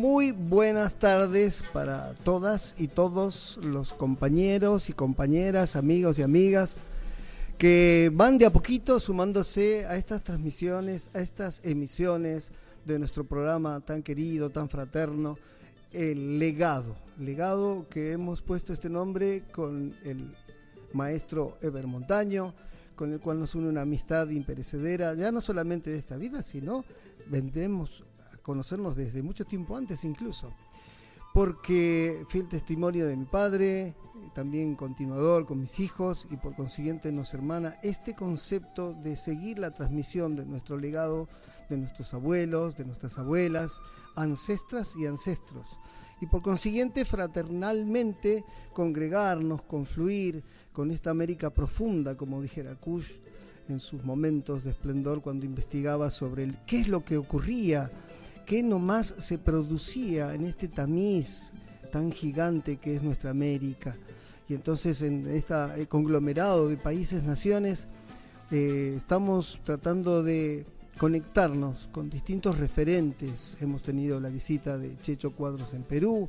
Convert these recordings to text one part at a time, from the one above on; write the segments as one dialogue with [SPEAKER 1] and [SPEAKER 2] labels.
[SPEAKER 1] Muy buenas tardes para todas y todos los compañeros y compañeras, amigos y amigas que van de a poquito sumándose a estas transmisiones, a estas emisiones de nuestro programa tan querido, tan fraterno, El Legado. Legado que hemos puesto este nombre con el maestro Eber Montaño, con el cual nos une una amistad imperecedera, ya no solamente de esta vida, sino vendemos conocernos desde mucho tiempo antes incluso. Porque fui el testimonio de mi padre, también continuador con mis hijos y por consiguiente nos hermana este concepto de seguir la transmisión de nuestro legado de nuestros abuelos, de nuestras abuelas, ancestras y ancestros. Y por consiguiente, fraternalmente, congregarnos, confluir con esta América profunda, como dijera Kush en sus momentos de esplendor cuando investigaba sobre el, qué es lo que ocurría, qué nomás se producía en este tamiz tan gigante que es nuestra América. Y entonces en este conglomerado de países, naciones, eh, estamos tratando de conectarnos con distintos referentes. Hemos tenido la visita de Checho Cuadros en Perú,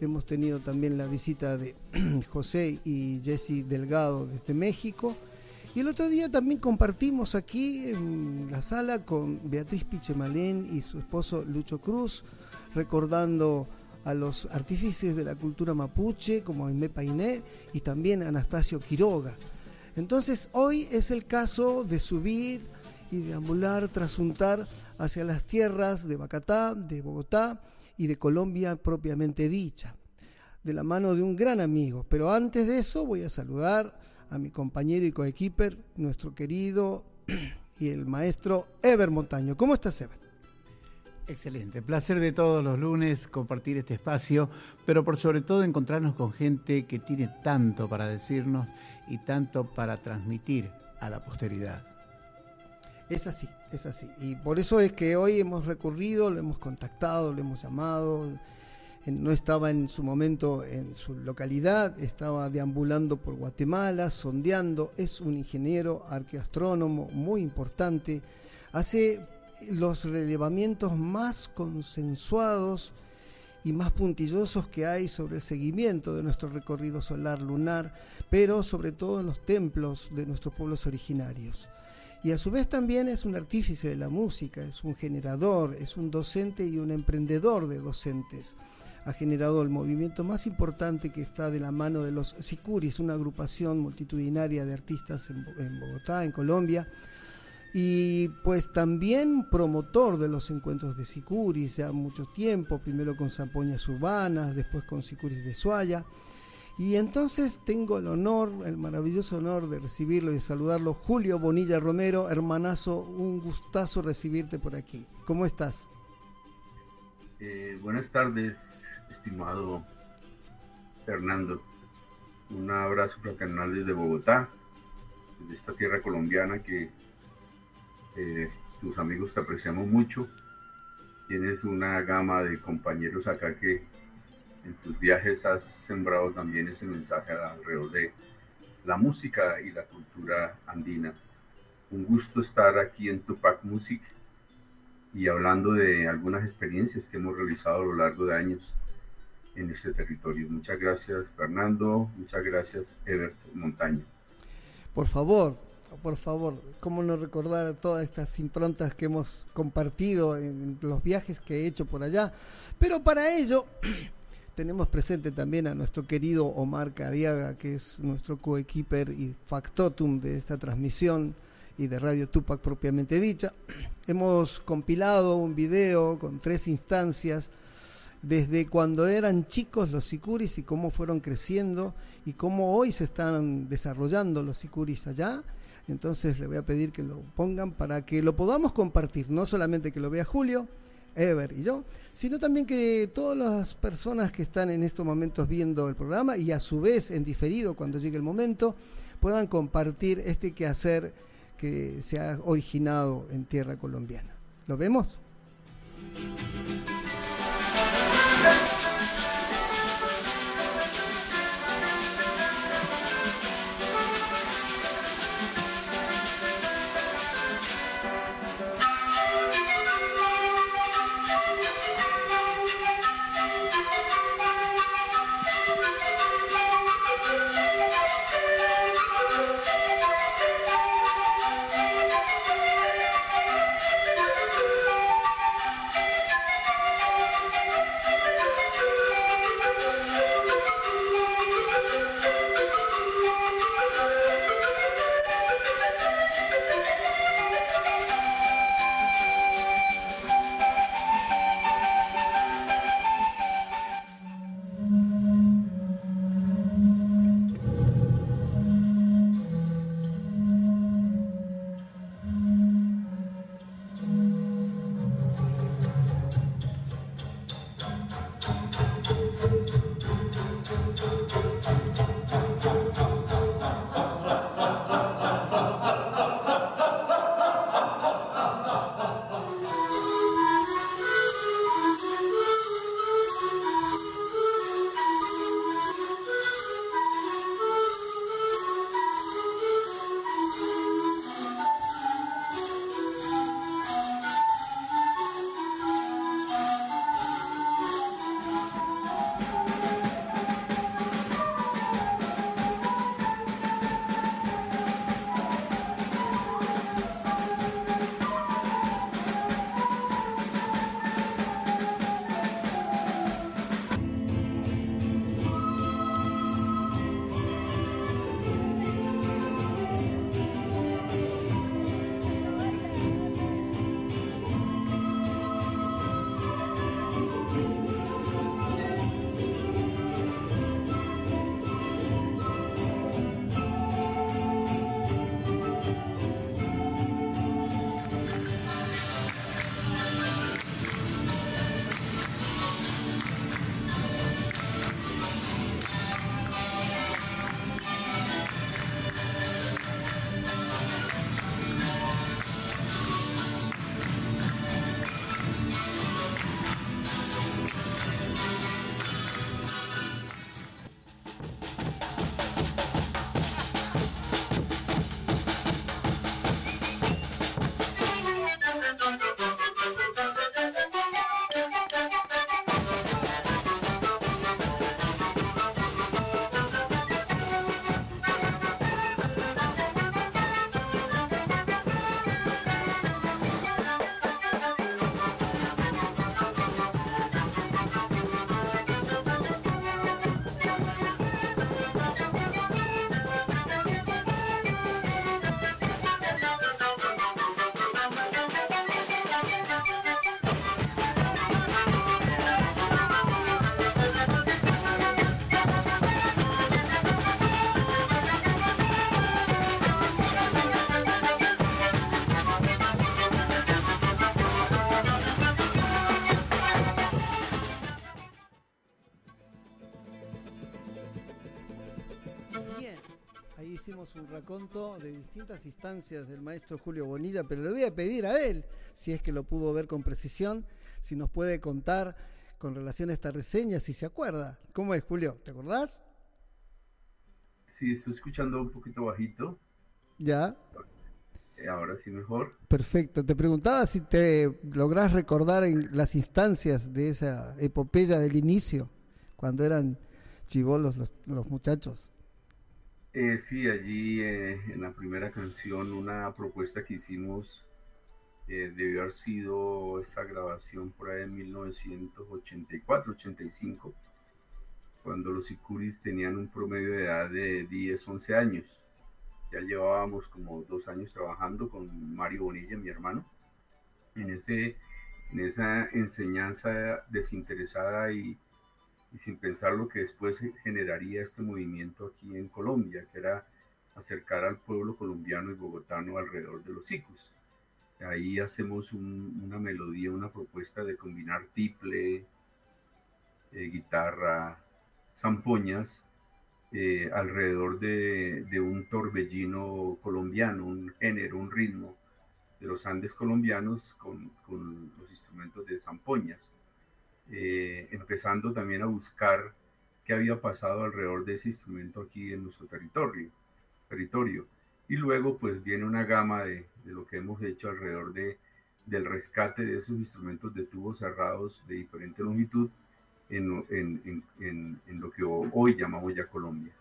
[SPEAKER 1] hemos tenido también la visita de José y Jesse Delgado desde México. Y el otro día también compartimos aquí en la sala con Beatriz Pichemalén y su esposo Lucho Cruz, recordando a los artífices de la cultura mapuche como Aimé Painé y también Anastasio Quiroga. Entonces hoy es el caso de subir y deambular, trasuntar hacia las tierras de Bacatá, de Bogotá y de Colombia propiamente dicha, de la mano de un gran amigo. Pero antes de eso voy a saludar a mi compañero y coequiper, nuestro querido y el maestro Ever Montaño. ¿Cómo estás, Ever?
[SPEAKER 2] Excelente, placer de todos los lunes compartir este espacio, pero por sobre todo encontrarnos con gente que tiene tanto para decirnos y tanto para transmitir a la posteridad.
[SPEAKER 1] Es así, es así. Y por eso es que hoy hemos recurrido, lo hemos contactado, lo hemos llamado. No estaba en su momento en su localidad, estaba deambulando por Guatemala, sondeando. Es un ingeniero arqueastrónomo muy importante. Hace los relevamientos más consensuados y más puntillosos que hay sobre el seguimiento de nuestro recorrido solar lunar, pero sobre todo en los templos de nuestros pueblos originarios. Y a su vez también es un artífice de la música, es un generador, es un docente y un emprendedor de docentes. Ha generado el movimiento más importante que está de la mano de los Sicuris, una agrupación multitudinaria de artistas en, Bogotá, en Colombia. Y pues también promotor de los encuentros de Sicuris ya mucho tiempo, primero con Zampoñas Urbanas, después con Sicuris de Suaya y entonces tengo el honor, el maravilloso honor de recibirlo y de saludarlo. Julio Bonilla Romero, hermanazo, un gustazo recibirte por aquí. ¿Cómo estás?
[SPEAKER 3] Eh, buenas tardes, estimado Fernando. Un abrazo fraternal desde Bogotá, desde esta tierra colombiana que eh, tus amigos te apreciamos mucho. Tienes una gama de compañeros acá que en tus viajes has sembrado también ese mensaje alrededor de la música y la cultura andina. Un gusto estar aquí en Tupac Music y hablando de algunas experiencias que hemos realizado a lo largo de años en este territorio. Muchas gracias Fernando, muchas gracias Ever Montaño.
[SPEAKER 1] Por favor, por favor, cómo no recordar todas estas improntas que hemos compartido en los viajes que he hecho por allá. Pero para ello tenemos presente también a nuestro querido Omar Cariaga, que es nuestro coequiper y factotum de esta transmisión y de Radio Tupac propiamente dicha. Hemos compilado un video con tres instancias desde cuando eran chicos los sicuris y cómo fueron creciendo y cómo hoy se están desarrollando los sicuris allá. Entonces le voy a pedir que lo pongan para que lo podamos compartir, no solamente que lo vea Julio, Ever y yo, sino también que todas las personas que están en estos momentos viendo el programa y a su vez en diferido cuando llegue el momento, puedan compartir este quehacer que se ha originado en tierra colombiana. ¿Lo vemos? Raconto de distintas instancias del maestro Julio Bonilla, pero le voy a pedir a él, si es que lo pudo ver con precisión, si nos puede contar con relación a esta reseña, si se acuerda. ¿Cómo es, Julio? ¿Te acordás?
[SPEAKER 3] Sí, estoy escuchando un poquito bajito.
[SPEAKER 1] Ya.
[SPEAKER 3] Eh, ahora sí mejor.
[SPEAKER 1] Perfecto. Te preguntaba si te lográs recordar en las instancias de esa epopeya del inicio, cuando eran chivolos los, los muchachos.
[SPEAKER 3] Eh, sí, allí eh, en la primera canción una propuesta que hicimos eh, debió haber sido esa grabación por ahí en 1984-85, cuando los Icuris tenían un promedio de edad de 10, 11 años. Ya llevábamos como dos años trabajando con Mario Bonilla, mi hermano, en, ese, en esa enseñanza desinteresada y y sin pensar lo que después generaría este movimiento aquí en Colombia, que era acercar al pueblo colombiano y bogotano alrededor de los ciclos. Ahí hacemos una melodía, una propuesta de combinar tiple, eh, guitarra, zampoñas, eh, alrededor de, de, un torbellino colombiano, un género, un ritmo de los Andes colombianos con, con los instrumentos de zampoñas. Eh, empezando también a buscar qué había pasado alrededor de ese instrumento aquí en nuestro territorio. territorio. Y luego pues viene una gama de, de lo que hemos hecho alrededor de, del rescate de esos instrumentos de tubos cerrados de diferente longitud en, en, en, en, lo que hoy llamamos ya Colombia.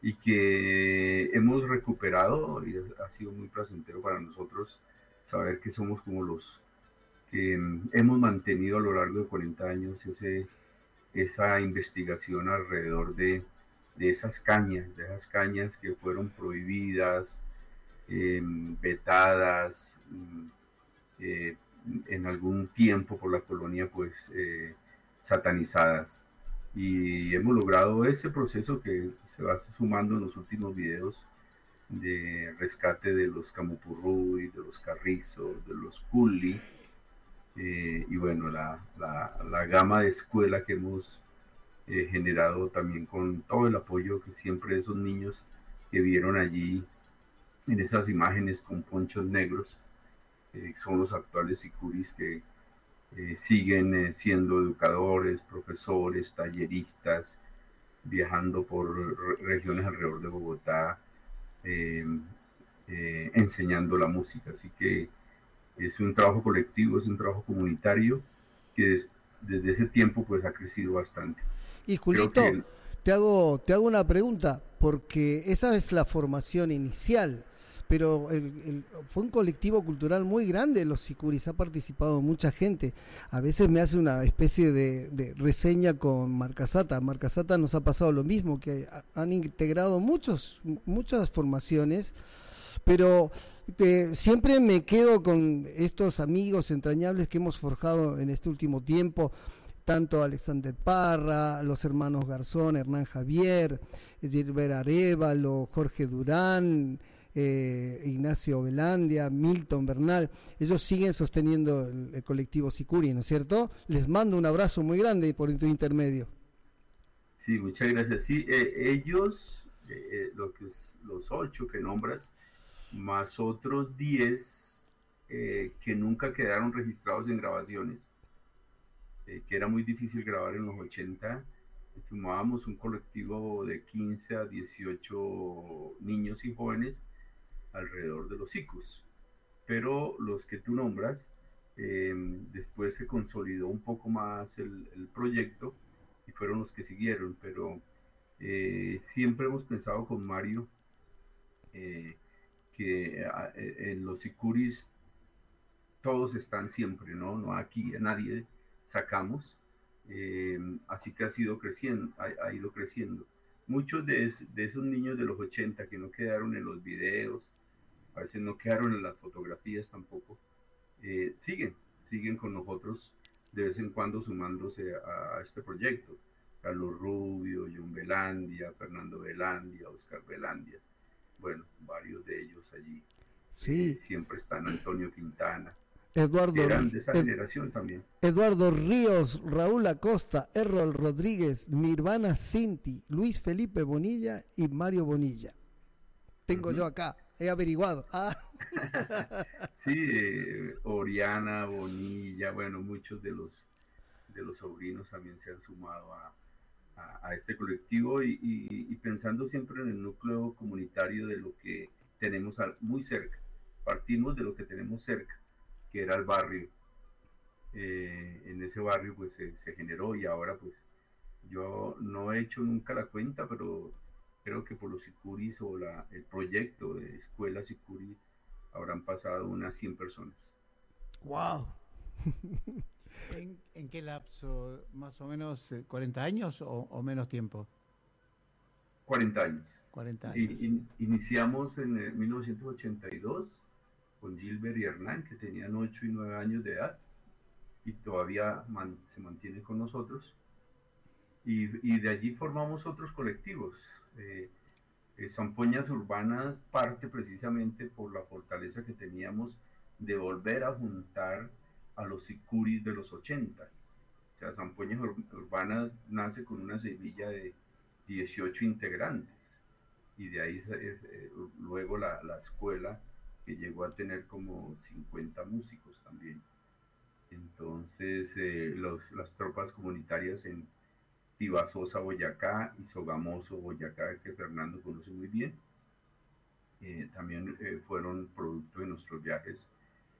[SPEAKER 3] Y que hemos recuperado y ha sido muy placentero para nosotros saber que somos como los hemos mantenido a lo largo de 40 años ese, esa investigación alrededor de, de, esas cañas, de esas cañas que fueron prohibidas, em, vetadas mm, eh, en algún tiempo por la colonia, pues eh, satanizadas. Y hemos logrado ese proceso que se va sumando en los últimos videos de rescate de los camupurruy, de los carrizos, de los culi, eh, y bueno, la, la, gama de escuela que hemos eh, generado también con todo el apoyo que siempre esos niños que vieron allí en esas imágenes con ponchos negros, eh, son los actuales sicuris que siguen siendo educadores, profesores, talleristas, viajando por regiones alrededor de Bogotá, enseñando la música. Así que es un trabajo colectivo, es un trabajo comunitario que desde ese tiempo pues ha crecido bastante.
[SPEAKER 1] Y Julito, te, hago, te hago una pregunta, porque esa es la formación inicial, pero fue un colectivo cultural muy grande, los Sicuris, ha participado mucha gente. A veces me hace una especie de, de reseña con Marcasata. Marcasata nos ha pasado lo mismo, que han integrado muchos, muchas formaciones pero eh, siempre me quedo con estos amigos entrañables que hemos forjado en este último tiempo tanto Alexander Parra, los hermanos Garzón, Hernán Javier, Gilbert Arevalo, Jorge Durán, eh, Ignacio Velandia, Milton Bernal, ellos siguen sosteniendo el, colectivo Sicuri, ¿no es cierto? Les mando un abrazo muy grande por intermedio.
[SPEAKER 3] Sí, muchas gracias. Sí, eh, ellos, lo que los ocho que nombras, más otros 10 eh, que nunca quedaron registrados en grabaciones, eh, que era muy difícil grabar en los 80. Sumábamos un colectivo de 15 a 18 niños y jóvenes alrededor de los ICUS. Pero los que tú nombras, em, después se consolidó un poco más el, proyecto y fueron los que siguieron. Pero eh, siempre hemos pensado con Mario que en los sicuris todos están siempre, ¿no? No aquí a nadie sacamos. Eh, así que ha sido creciendo, ha, ido creciendo. Muchos de, esos niños de los 80 que no quedaron en los videos, a veces no quedaron en las fotografías tampoco, eh, siguen, siguen con nosotros de vez en cuando sumándose a, a este proyecto. Carlos Rubio, John Belandia, Fernando Belandia, Oscar Belandia bueno, varios de ellos allí.
[SPEAKER 1] Sí.
[SPEAKER 3] Eh, siempre están Antonio Quintana.
[SPEAKER 1] Eduardo,
[SPEAKER 3] eran de esa generación también.
[SPEAKER 1] Eduardo Ríos, Raúl Acosta, Errol Rodríguez, Nirvana Cinti, Luis Felipe Bonilla y Mario Bonilla. tengo yo acá, he averiguado. Ah.
[SPEAKER 3] sí, eh, Oriana, Bonilla, bueno, muchos de los, de los sobrinos también se han sumado a, a, este colectivo y, pensando siempre en el núcleo comunitario de lo que tenemos muy cerca. Partimos de lo que tenemos cerca, que era el barrio. Eh, en ese barrio pues se, se generó y ahora pues yo no he hecho nunca la cuenta, pero creo que por los Sicuris o la, el proyecto de escuela Sicuri habrán pasado unas 100 personas.
[SPEAKER 1] ¡Wow!
[SPEAKER 2] ¿En, qué lapso? ¿Más o menos 40 eh, años o, menos tiempo?
[SPEAKER 3] 40 años.
[SPEAKER 2] 40 años.
[SPEAKER 3] iniciamos en 1982 con Gilbert y Hernán, que tenían 8 y 9 años de edad y todavía se mantienen con nosotros. Y, de allí formamos otros colectivos. Eh, eh, Zampoñas Urbanas parte precisamente por la fortaleza que teníamos de volver a juntar a los sicuris de los 80. O sea, Zampoñas Urbanas nace con una semilla de 18 integrantes y de ahí eh, luego la, la, escuela que llegó a tener como 50 músicos también. Entonces, eh, los, las tropas comunitarias en Tibasosa, Boyacá y Sogamoso, Boyacá, que Fernando conoce muy bien, eh, también fueron producto de nuestros viajes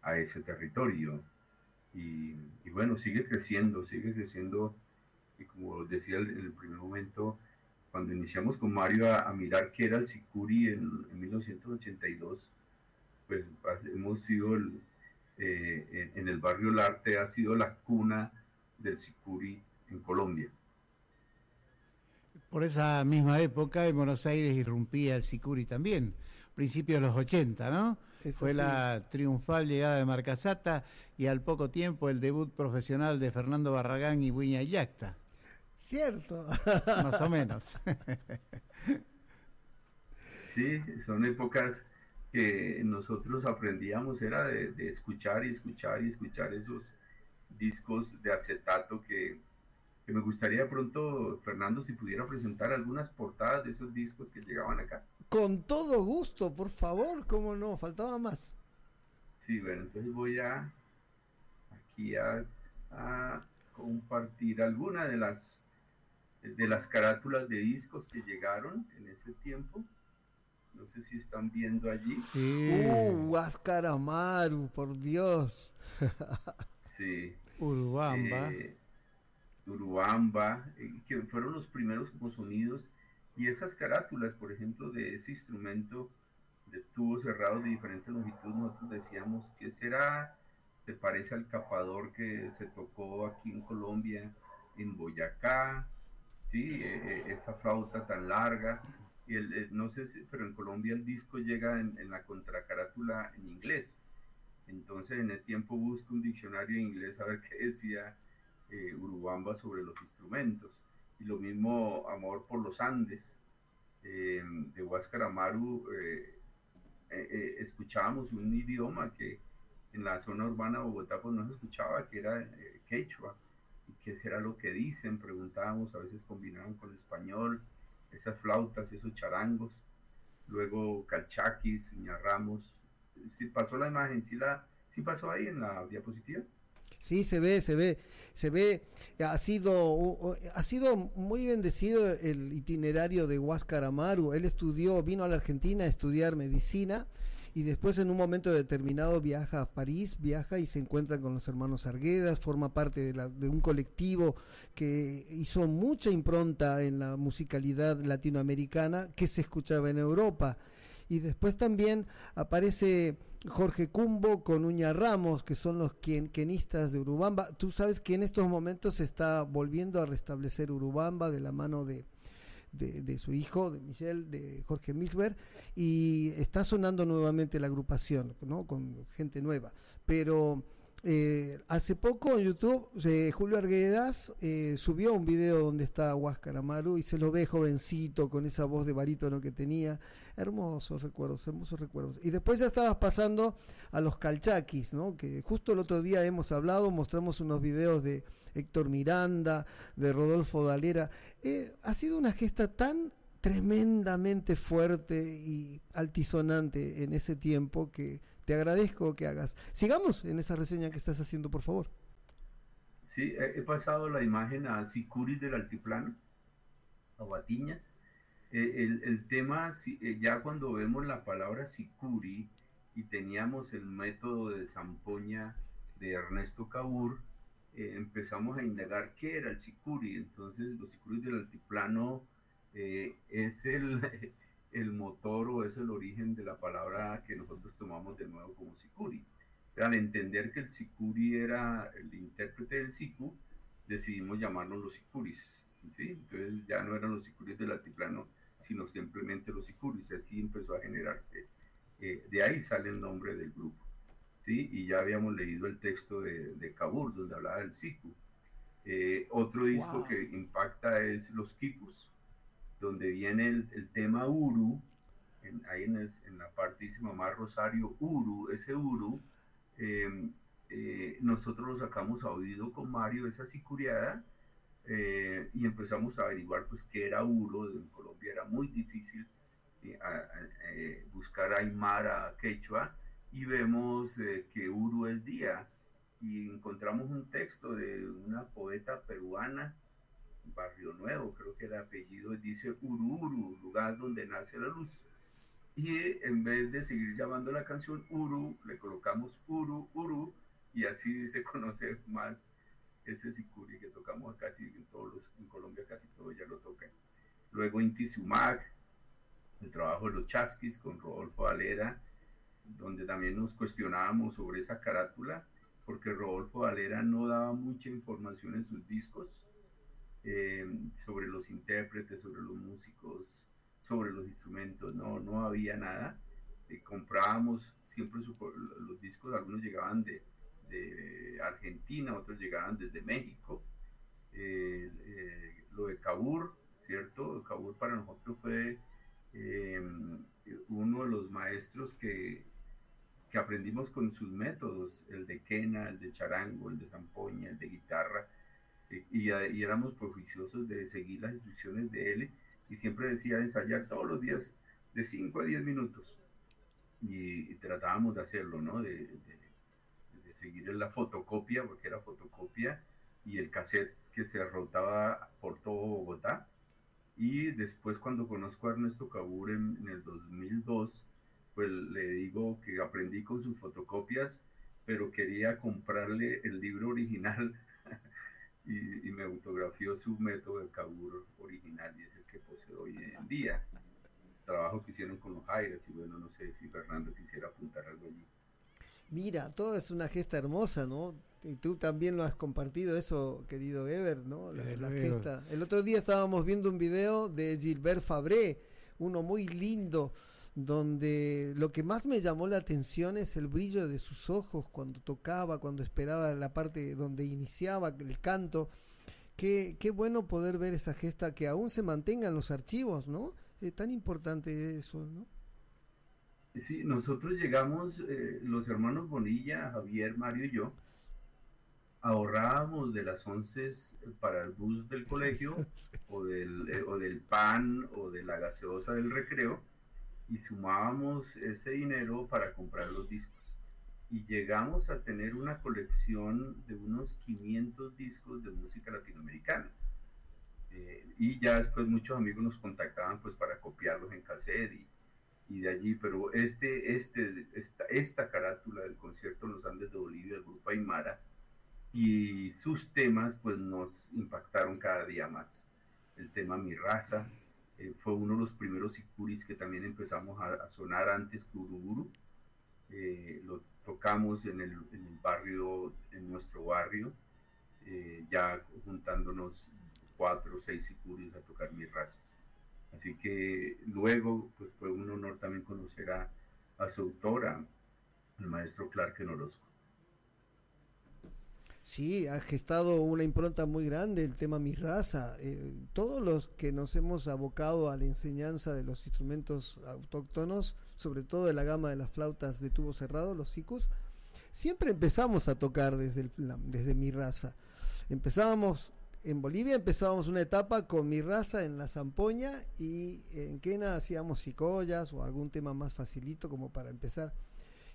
[SPEAKER 3] a ese territorio. Y, bueno, sigue creciendo, sigue creciendo. Y como decía en el, primer momento, cuando iniciamos con Mario a, mirar qué era el Sicuri en, 1982, pues hemos sido eh, en, el barrio Larte, ha sido la cuna del Sicuri en Colombia.
[SPEAKER 2] Por esa misma época en Buenos Aires irrumpía el Sicuri también principios de los 80, ¿no? Fue la triunfal llegada de Marcasata y al poco tiempo el debut profesional de Fernando Barragán y Buña Yacta.
[SPEAKER 1] Cierto.
[SPEAKER 2] Más o menos.
[SPEAKER 3] sí, son épocas que nosotros aprendíamos, era de escuchar y escuchar y escuchar esos discos de acetato que que me gustaría pronto, Fernando, si pudiera presentar algunas portadas de esos discos que llegaban acá.
[SPEAKER 1] Con todo gusto, por favor, cómo no, faltaba más.
[SPEAKER 3] Sí, bueno, entonces voy a aquí a, compartir alguna de las de las carátulas de discos que llegaron en ese tiempo. No sé si están viendo allí.
[SPEAKER 1] Sí. Uh, Huáscar Amaru, por Dios.
[SPEAKER 3] sí.
[SPEAKER 2] Urbamba. Eh,
[SPEAKER 3] Urubamba, eh, que fueron los primeros como sonidos, y esas carátulas, por ejemplo, de ese instrumento de tubos cerrados de diferentes longitudes, nosotros decíamos, que será? ¿Te parece al capador que se tocó aquí en Colombia, en Boyacá? ¿Sí? Eh, eh, esa flauta tan larga. El, no sé, si, pero en Colombia el disco llega en, en, la contracarátula en inglés. Entonces en el tiempo busco un diccionario en inglés a ver qué decía eh, Urubamba sobre los instrumentos. Y lo mismo Amor por los Andes, eh, de Huáscar Amaru, eh, escuchábamos un idioma que en la zona urbana Bogotá pues no se escuchaba, que era quechua. ¿Y qué será lo que dicen? Preguntábamos, a veces combinaban con español, esas flautas, esos charangos. Luego calchaquis, ñarramos. si pasó la imagen? ¿Sí, la, ¿Sí pasó ahí en la diapositiva?
[SPEAKER 1] Sí, se ve, se ve, se ve. Ha sido, ha sido muy bendecido el itinerario de Huáscar Amaru. Él estudió, vino a la Argentina a estudiar medicina y después en un momento determinado viaja a París, viaja y se encuentra con los hermanos Arguedas, forma parte de, de, un colectivo que hizo mucha impronta en la musicalidad latinoamericana que se escuchaba en Europa y después también aparece Jorge Cumbo con Uña Ramos, que son los quenistas de Urubamba. Tú sabes que en estos momentos se está volviendo a restablecer Urubamba de la mano de, de, su hijo, de Michel, de Jorge Milber, y está sonando nuevamente la agrupación, ¿no? Con gente nueva. Pero eh, hace poco en YouTube eh, Julio Arguedas eh, subió un video donde está Huáscar Amaru y se lo ve jovencito con esa voz de barítono que tenía. Hermosos recuerdos, hermosos recuerdos. Y después ya estabas pasando a los calchaquis, ¿no? que justo el otro día hemos hablado, mostramos unos videos de Héctor Miranda, de Rodolfo Dalera. ha sido una gesta tan tremendamente fuerte y altisonante en ese tiempo que te agradezco que hagas. Sigamos en esa reseña que estás haciendo, por favor.
[SPEAKER 3] Sí, he pasado la imagen a Sicuris del Altiplano, a Batiñas. Eh, el, tema, eh, ya cuando vemos la palabra Sicuri y teníamos el método de zampoña de Ernesto Cabur, eh, empezamos a indagar qué era el Sicuri. Entonces, los Sicuris del Altiplano es el, el motor o es el origen de la palabra que nosotros tomamos de nuevo como Sicuri. Al entender que el Sicuri era el intérprete del Sicu, decidimos llamarnos los Sicuris. ¿sí? Entonces ya no eran los Sicuris del altiplano, sino simplemente los Sicuris. Así empezó a generarse. Eh, de ahí sale el nombre del grupo. ¿sí? Y ya habíamos leído el texto de, de Kabur, donde hablaba del Sicu. Eh, otro disco que impacta es Los Kikus, donde viene el, tema Uru, ahí en, la parte dice Mamá Rosario, Uru, ese Uru, em, eh, nosotros lo sacamos a oído con Mario, esa sicuriada, eh, y empezamos a averiguar pues qué era Uru, en Colombia era muy difícil eh, buscar a Aymara, Quechua, y vemos que Uru es día, y encontramos un texto de una poeta peruana, Barrio Nuevo, creo que el apellido dice Ururu, lugar donde nace la luz. Y en vez de seguir llamando la canción Uru, le colocamos Uru, Uru, y así se conoce más ese sicuri que tocamos casi en todos los, en Colombia casi todos ya lo tocan. Luego Inti Sumac, el trabajo de los Chasquis con Rodolfo Valera, donde también nos cuestionábamos sobre esa carátula, porque Rodolfo Valera no daba mucha información en sus discos, eh, sobre los intérpretes, sobre los músicos, sobre los instrumentos, no, no había nada. Eh, comprábamos siempre los discos, algunos llegaban de, de, Argentina, otros llegaban desde México. Eh, lo de Cabur, ¿cierto? Cabur para nosotros fue uno de los maestros que, que aprendimos con sus métodos, el de quena, el de charango, el de zampoña, el de guitarra y, éramos proficiosos de seguir las instrucciones de él y siempre decía ensayar todos los días de 5 a 10 minutos y, tratábamos de hacerlo, ¿no? Seguir en la fotocopia, porque era fotocopia, y el cassette que se rotaba por todo Bogotá. Y después cuando conozco a Ernesto Cabur en, en el 2002, pues le digo que aprendí con sus fotocopias, pero quería comprarle el libro original y, me autografió su método de cabur original y es el que posee hoy en día. Trabajo que hicieron con los Aires y bueno, no sé si Fernando quisiera apuntar algo allí.
[SPEAKER 1] Mira, todo es una gesta hermosa, ¿no? Y tú también lo has compartido eso, querido Ever, ¿no? La, gesta. El otro día estábamos viendo un video de Gilbert Fabré, uno muy lindo, donde lo que más me llamó la atención es el brillo de sus ojos cuando tocaba, cuando esperaba la parte donde iniciaba el canto. Qué, qué bueno poder ver esa gesta que aún se mantenga en los archivos, ¿no? Es tan importante eso, ¿no?
[SPEAKER 3] Sí, nosotros llegamos, eh, los hermanos Bonilla, Javier, Mario y yo, ahorrábamos de las once para el bus del colegio o del, eh, o del pan o de la gaseosa del recreo y sumábamos ese dinero para comprar los discos. Y llegamos a tener una colección de unos 500 discos de música latinoamericana. Eh, y ya después muchos amigos nos contactaban pues para copiarlos en cassette y, y de allí, pero este, este, esta, esta carátula del concierto en los Andes de Bolivia, el grupo Aymara, y sus temas pues nos impactaron cada día más. El tema Mi Raza, eh, fue uno de los primeros sicuris que también empezamos a, sonar antes que Uruburu. Eh, lo tocamos en el, barrio, en nuestro barrio, eh, ya juntándonos cuatro o seis sicuris a tocar mi raza. Así que luego pues fue un honor también conocer a, su autora, el maestro Clark Orozco.
[SPEAKER 1] Sí, ha gestado una impronta muy grande el tema Mi Raza. Eh, todos los que nos hemos abocado a la enseñanza de los instrumentos autóctonos, sobre todo de la gama de las flautas de tubo cerrado, los sicus, siempre empezamos a tocar desde, desde Mi Raza. Empezábamos en Bolivia empezábamos una etapa con mi raza en la zampoña y en Quena hacíamos cicollas o algún tema más facilito como para empezar.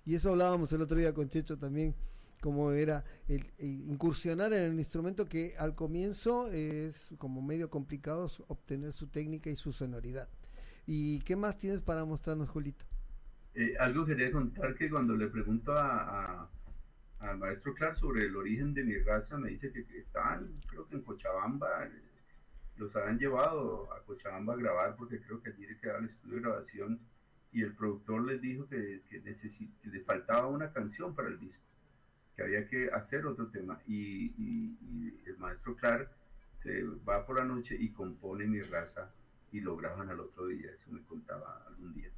[SPEAKER 1] Y eso hablábamos el otro día con Checho también, como era el, incursionar en el instrumento que al comienzo es como medio complicado obtener su técnica y su sonoridad. ¿Y qué más tienes para mostrarnos, Julito?
[SPEAKER 3] Eh, algo quería contar que cuando le pregunto a al maestro Clark sobre el origen de mi raza, me dice que estaban, creo que en Cochabamba, los habían llevado a Cochabamba a grabar porque creo que allí le quedaba el estudio de grabación y el productor les dijo que, que, les faltaba una canción para el disco, que había que hacer otro tema y, y el maestro Clark se va por la noche y compone mi raza y lo graban al otro día, eso me contaba algún día.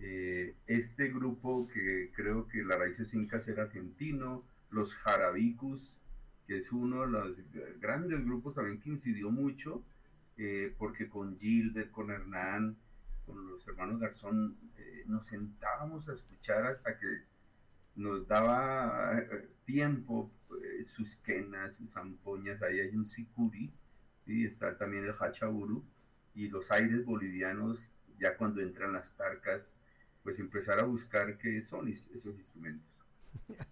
[SPEAKER 3] Eh, este grupo que creo que la raíces incas era argentino, los Jarabicus, que es uno de los grandes grupos también que incidió mucho, eh, porque con Gilbert, con Hernán, con los hermanos Garzón, eh, nos sentábamos a escuchar hasta que nos daba tiempo sus quenas, sus zampoñas, ahí hay un sicuri, y está también el hachaburu, y los aires bolivianos, ya cuando entran las tarcas, pues empezar a buscar qué son esos instrumentos.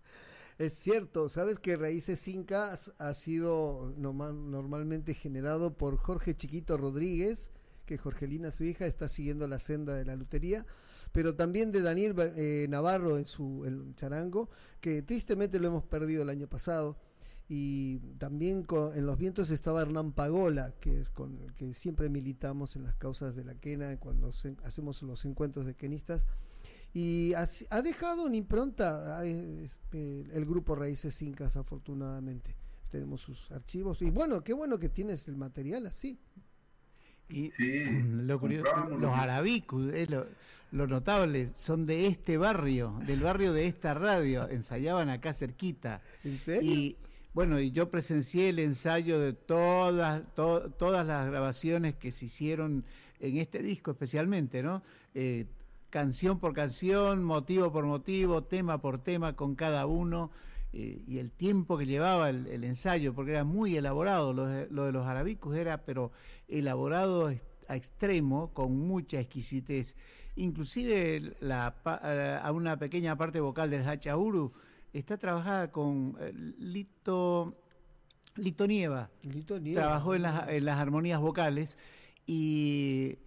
[SPEAKER 1] Es cierto, sabes que Raíces Incas ha sido normalmente generado por Jorge Chiquito Rodríguez, que Jorgelina, su hija, está siguiendo la senda de la lutería, pero también de Daniel eh, Navarro en su charango, que tristemente lo hemos perdido el año pasado y también en los vientos estaba Hernán Pagola, que es con el que siempre militamos en las causas de la quena cuando hacemos los encuentros de quenistas. Y ha, dejado una impronta este, el grupo Raíces Incas, afortunadamente. Tenemos sus archivos. Y bueno, qué bueno que tienes el material así.
[SPEAKER 2] Y lo curioso, los arabicus, lo, lo, notable, son de este barrio, del barrio de esta radio, ensayaban acá cerquita.
[SPEAKER 1] ¿En serio?
[SPEAKER 2] Y bueno, y yo presencié el ensayo de todas, todas las grabaciones que se hicieron en este disco especialmente, ¿no? Eh, canción por canción, motivo por motivo, tema por tema con cada uno, eh, y el tiempo que llevaba el, ensayo, porque era muy elaborado, lo de, los arabicos era, pero elaborado a extremo, con mucha exquisitez. Inclusive la, a una pequeña parte vocal del Hachauru, está trabajada con eh, Lito, Lito Nieva.
[SPEAKER 1] Lito Nieva.
[SPEAKER 2] Trabajó en las, en las armonías vocales y,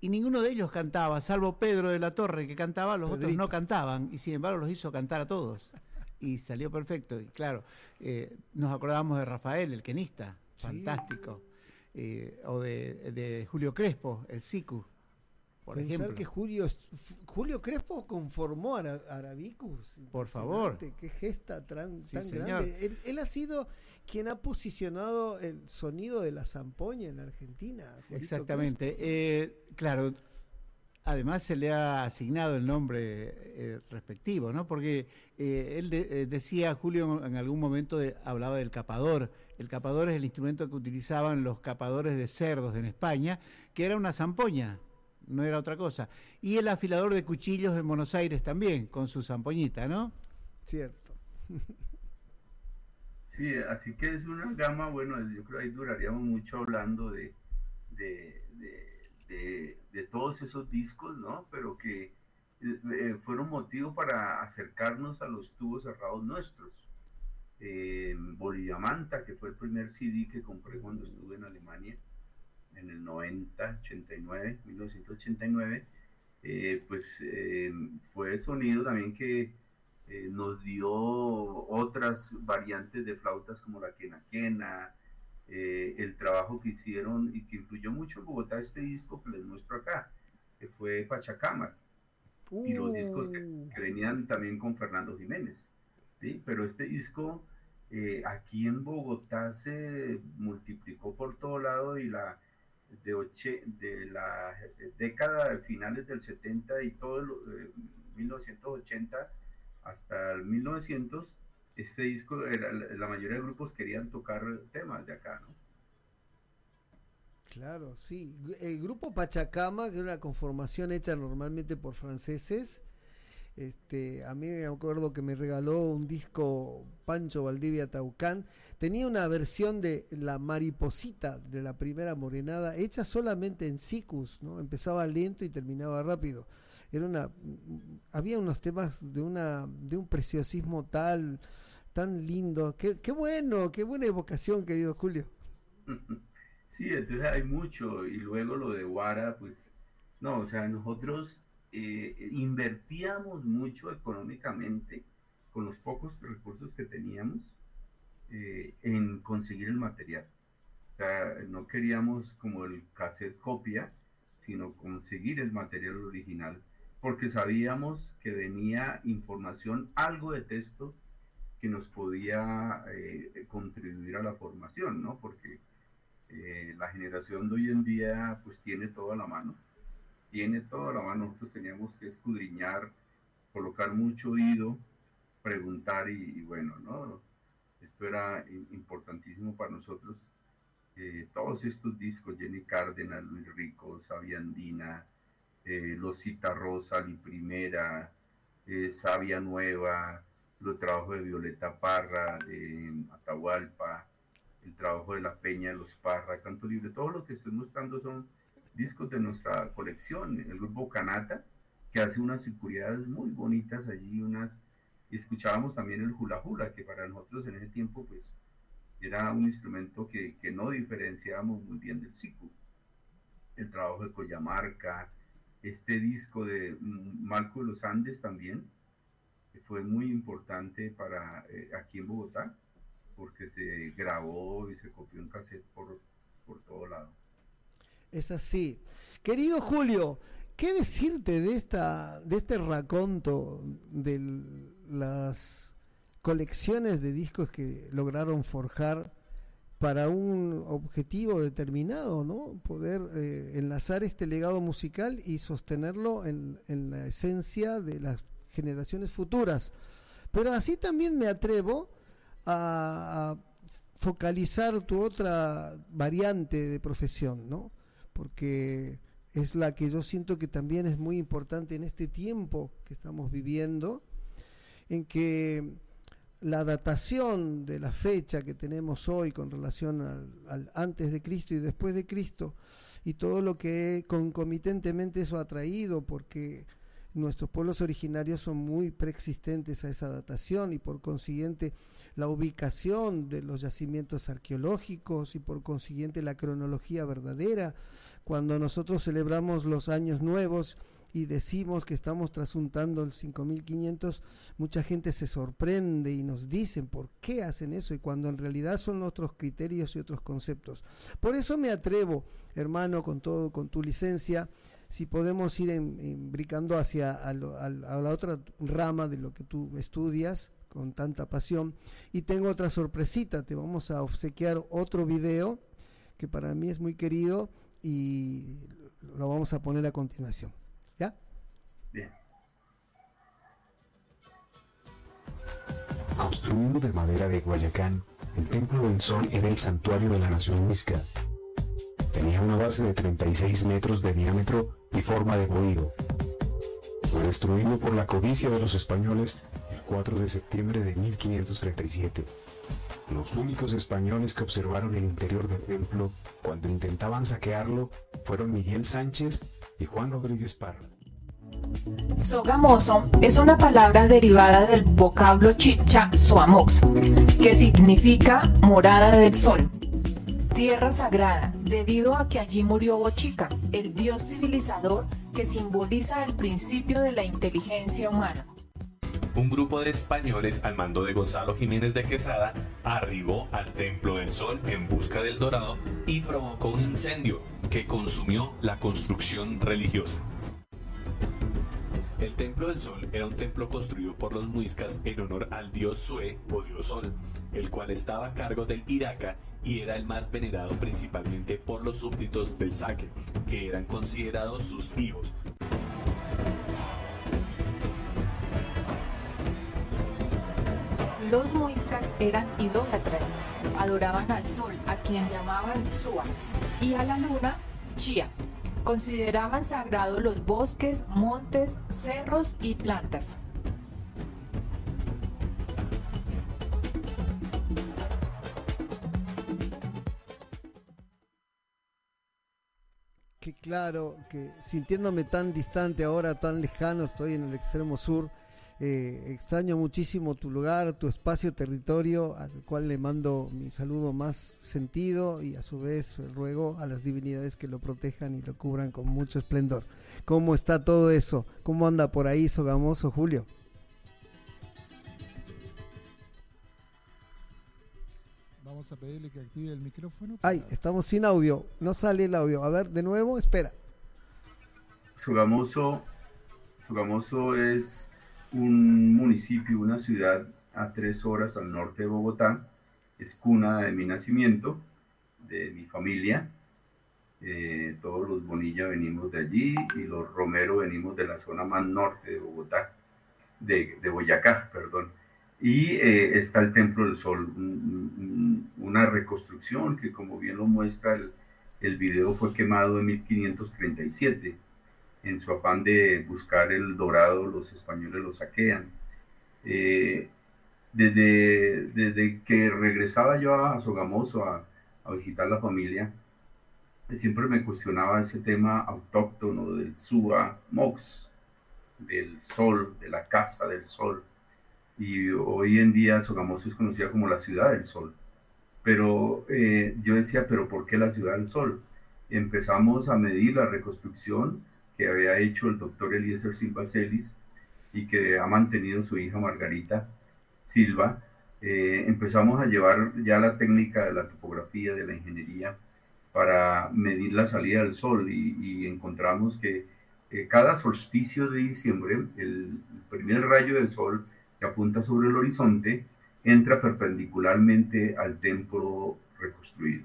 [SPEAKER 2] y, ninguno de ellos cantaba, salvo Pedro de la Torre que cantaba, los otros no cantaban y sin embargo los hizo cantar a todos. Y salió perfecto. Y claro, eh, nos acordamos de Rafael, el quenista, fantástico. Eh, o de, de, Julio Crespo, el Sicu
[SPEAKER 1] por ejemplo. que Julio, Julio Crespo conformó a Arabicus.
[SPEAKER 2] Por favor.
[SPEAKER 1] Qué gesta tan, grande. Él, ha sido quien ha posicionado el sonido de la zampoña en Argentina.
[SPEAKER 2] Exactamente. Eh, claro, además se le ha asignado el nombre eh, respectivo, ¿no? Porque eh, él decía, Julio en algún momento hablaba del capador. El capador es el instrumento que utilizaban los capadores de cerdos en España, que era una zampoña no era otra cosa. Y el afilador de cuchillos en Buenos Aires también, con su zampoñita, ¿no?
[SPEAKER 1] Cierto.
[SPEAKER 3] Sí, así que es una gama, bueno, yo creo que ahí duraríamos mucho hablando de, de, de, todos esos discos, ¿no? Pero que eh, fueron motivo para acercarnos a los tubos cerrados nuestros. Eh, Manta, que fue el primer CD que compré cuando estuve en Alemania, en el 90, 89, 1989, pues eh, fue sonido también que eh, nos dio otras variantes de flautas como la quena quena, eh, el trabajo que hicieron y que influyó mucho en Bogotá este disco que les muestro acá, que fue Pachacama, y los discos que, que, venían también con Fernando Jiménez, ¿sí? pero este disco... aquí en Bogotá se multiplicó por todo lado y la, de, de la década de finales del 70 y todo el 1980 hasta el 1900, este disco, era, la mayoría de grupos querían tocar temas de acá, ¿no?
[SPEAKER 1] Claro, sí. El grupo Pachacama, que era una conformación hecha normalmente por franceses, Este, a mí me acuerdo que me regaló un disco Pancho Valdivia Taucán. Tenía una versión de La Mariposita de la primera morenada, hecha solamente en sicus, ¿no? Empezaba lento y terminaba rápido. Era una, había unos temas de una, de un preciosismo tal, tan lindo. Qué, qué bueno, qué buena evocación, querido Julio.
[SPEAKER 3] Sí, entonces hay mucho. Y luego lo de Guara, pues, no, o sea, nosotros eh, invertíamos mucho económicamente con los pocos recursos que teníamos eh, en conseguir el material. O sea, no queríamos como el cassette copia, sino conseguir el material original, porque sabíamos que venía información, algo de texto que nos podía eh, contribuir a la formación, ¿no? Porque la generación de hoy en día pues tiene todo a la mano tiene toda la mano. Nosotros teníamos que escudriñar, colocar mucho oído, preguntar y, bueno, ¿no? Esto era importantísimo para nosotros. Eh, todos estos discos, Jenny Cárdenas, Luis Rico, Sabia Andina, eh, Los Rosa, Mi Primera, eh, Sabia Nueva, los trabajos de Violeta Parra, de Atahualpa, el trabajo de La Peña de los Parra, Canto Libre, todo lo que estoy mostrando son discos de nuestra colección, el grupo Canata, que hace unas seguridades muy bonitas allí, unas, y escuchábamos también el hula hula, que para nosotros en ese tiempo pues era un instrumento que, que no diferenciábamos muy bien del siku. El trabajo de Coyamarca, este disco de Marco de los Andes también, que fue muy importante para eh, aquí en Bogotá, porque se grabó y se copió en cassette por, por todo lado.
[SPEAKER 1] Es así. Querido Julio, ¿qué decirte de esta de este raconto de las colecciones de discos que lograron forjar para un objetivo determinado, ¿no? Poder eh, enlazar este legado musical y sostenerlo en, en la esencia de las generaciones futuras. Pero así también me atrevo a, a focalizar tu otra variante de profesión, ¿no? Porque es la que yo siento que también es muy importante en este tiempo que estamos viviendo, en que la datación de la fecha que tenemos hoy con relación al, antes de Cristo y después de Cristo y todo lo que concomitentemente eso ha traído, porque nuestros pueblos originarios son muy preexistentes a esa datación y por consiguiente la ubicación de los yacimientos arqueológicos y por consiguiente la cronología verdadera. Cuando nosotros celebramos los años nuevos y decimos que estamos trasuntando el 5500, mucha gente se sorprende y nos dicen por qué hacen eso y cuando en realidad son otros criterios y otros conceptos. Por eso me atrevo, hermano, con todo, con tu licencia, si podemos ir embricando hacia a, la otra rama de lo que tú estudias con tanta pasión. Y tengo otra sorpresita, te vamos a obsequiar otro video que para mí es muy querido y lo vamos a poner a continuación. ¿Ya? Bien.
[SPEAKER 4] Construido de madera de Guayacán, el Templo del Sol era el santuario de la nación Huizca. Tenía una base de 36 metros de diámetro y forma de bohío. Fue destruido por la codicia de los españoles 4 de septiembre de 1537. Los únicos españoles que observaron el interior del templo cuando intentaban saquearlo fueron Miguel Sánchez y Juan Rodríguez Parra.
[SPEAKER 5] Sogamoso es una palabra derivada del vocablo chicha suamox, que significa morada del sol tierra sagrada, debido a que allí murió Bochica, el dios civilizador que simboliza el principio de la inteligencia humana.
[SPEAKER 6] Un grupo de españoles al mando de Gonzalo Jiménez de Quesada arribó al Templo del Sol en busca del dorado y provocó un incendio que consumió la construcción religiosa. El Templo del Sol era un templo construido por los muiscas en honor al dios Sue o dios Sol, el cual estaba a cargo del Iraca y era el más venerado principalmente por los súbditos del Saque, que eran considerados sus hijos.
[SPEAKER 5] Los muiscas eran idólatras, adoraban al sol, a quien llamaban Sua, y a la luna, Chía. Consideraban sagrados los bosques, montes, cerros y plantas.
[SPEAKER 1] Que claro, que sintiéndome tan distante ahora, tan lejano, estoy en el extremo sur eh, extraño muchísimo tu lugar, tu espacio, territorio, al cual le mando mi saludo más sentido y a su vez ruego a las divinidades que lo protejan y lo cubran con mucho esplendor. ¿Cómo está todo eso? ¿Cómo anda por ahí Sogamoso, Julio?
[SPEAKER 7] Vamos a pedirle que active el micrófono.
[SPEAKER 1] Ay, estamos sin audio. No sale el audio. A ver, de nuevo, espera.
[SPEAKER 3] Sogamoso, Sogamoso es un municipio, una ciudad a tres horas al norte de Bogotá. Es cuna de mi nacimiento, de mi familia. Eh, todos los Bonilla venimos de allí y los Romero venimos de la zona más norte de Bogotá, de, Boyacá, perdón. Y eh, está el Templo del Sol, una reconstrucción que como bien lo muestra el, el video fue quemado en 1537. En su afán de buscar el dorado, los españoles lo saquean. Eh, desde, desde que regresaba yo a Sogamoso a, visitar la familia, siempre me cuestionaba ese tema autóctono del Suba Mox, del sol, de la casa del sol. Y hoy en día Sogamoso es conocida como la ciudad del sol. Pero eh, yo decía, ¿pero por qué la ciudad del sol? Empezamos a medir la reconstrucción que había hecho el doctor Eliezer Silva Celis y que ha mantenido su hija Margarita Silva. Eh, empezamos a llevar ya la técnica de la topografía, de la ingeniería, para medir la salida del sol y, encontramos que eh, cada solsticio de diciembre, el primer rayo del sol que apunta sobre el horizonte, entra perpendicularmente al templo reconstruido.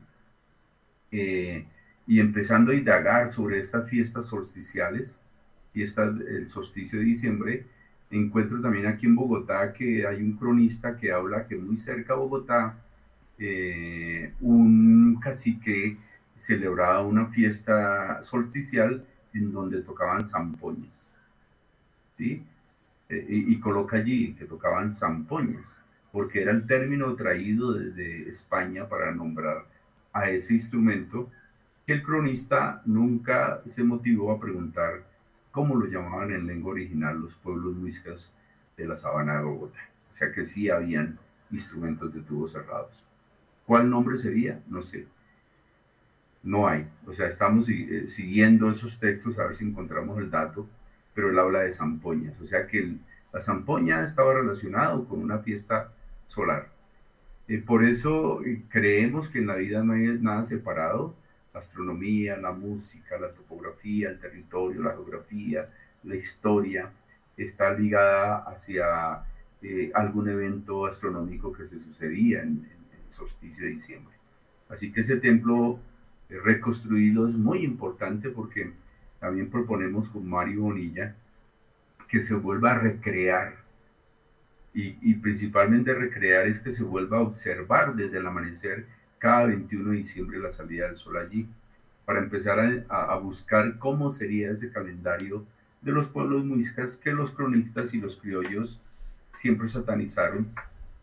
[SPEAKER 3] Eh, y empezando a indagar sobre estas fiestas solsticiales, fiestas del solsticio de diciembre, encuentro también aquí en Bogotá que hay un cronista que habla que muy cerca de Bogotá, eh, un cacique celebraba una fiesta solsticial en donde tocaban zampoñas. ¿sí? Eh, y, y, coloca allí que tocaban zampoñas, porque era el término traído desde España para nombrar a ese instrumento que el cronista nunca se motivó a preguntar cómo lo llamaban en lengua original los pueblos muiscas de la sabana de Bogotá. O sea que sí habían instrumentos de tubos cerrados. ¿Cuál nombre sería? No sé no hay. O sea, estamos eh, siguiendo esos textos a ver si encontramos el dato, pero él habla de zampoñas. O sea que la zampoña estaba relacionado con una fiesta solar. Eh, por eso eh, creemos que en la vida no hay nada separado. La astronomía, la música, la topografía, el territorio, la geografía, la historia, está ligada hacia algún evento astronómico que se sucedía en, el solsticio de diciembre. Así que ese templo reconstruirlo es muy importante porque también proponemos con Mario Bonilla que se vuelva a recrear y, principalmente recrear es que se vuelva a observar desde el amanecer cada 21 de diciembre la salida del sol allí para empezar a, buscar cómo sería ese calendario de los pueblos muiscas que los cronistas y los criollos siempre satanizaron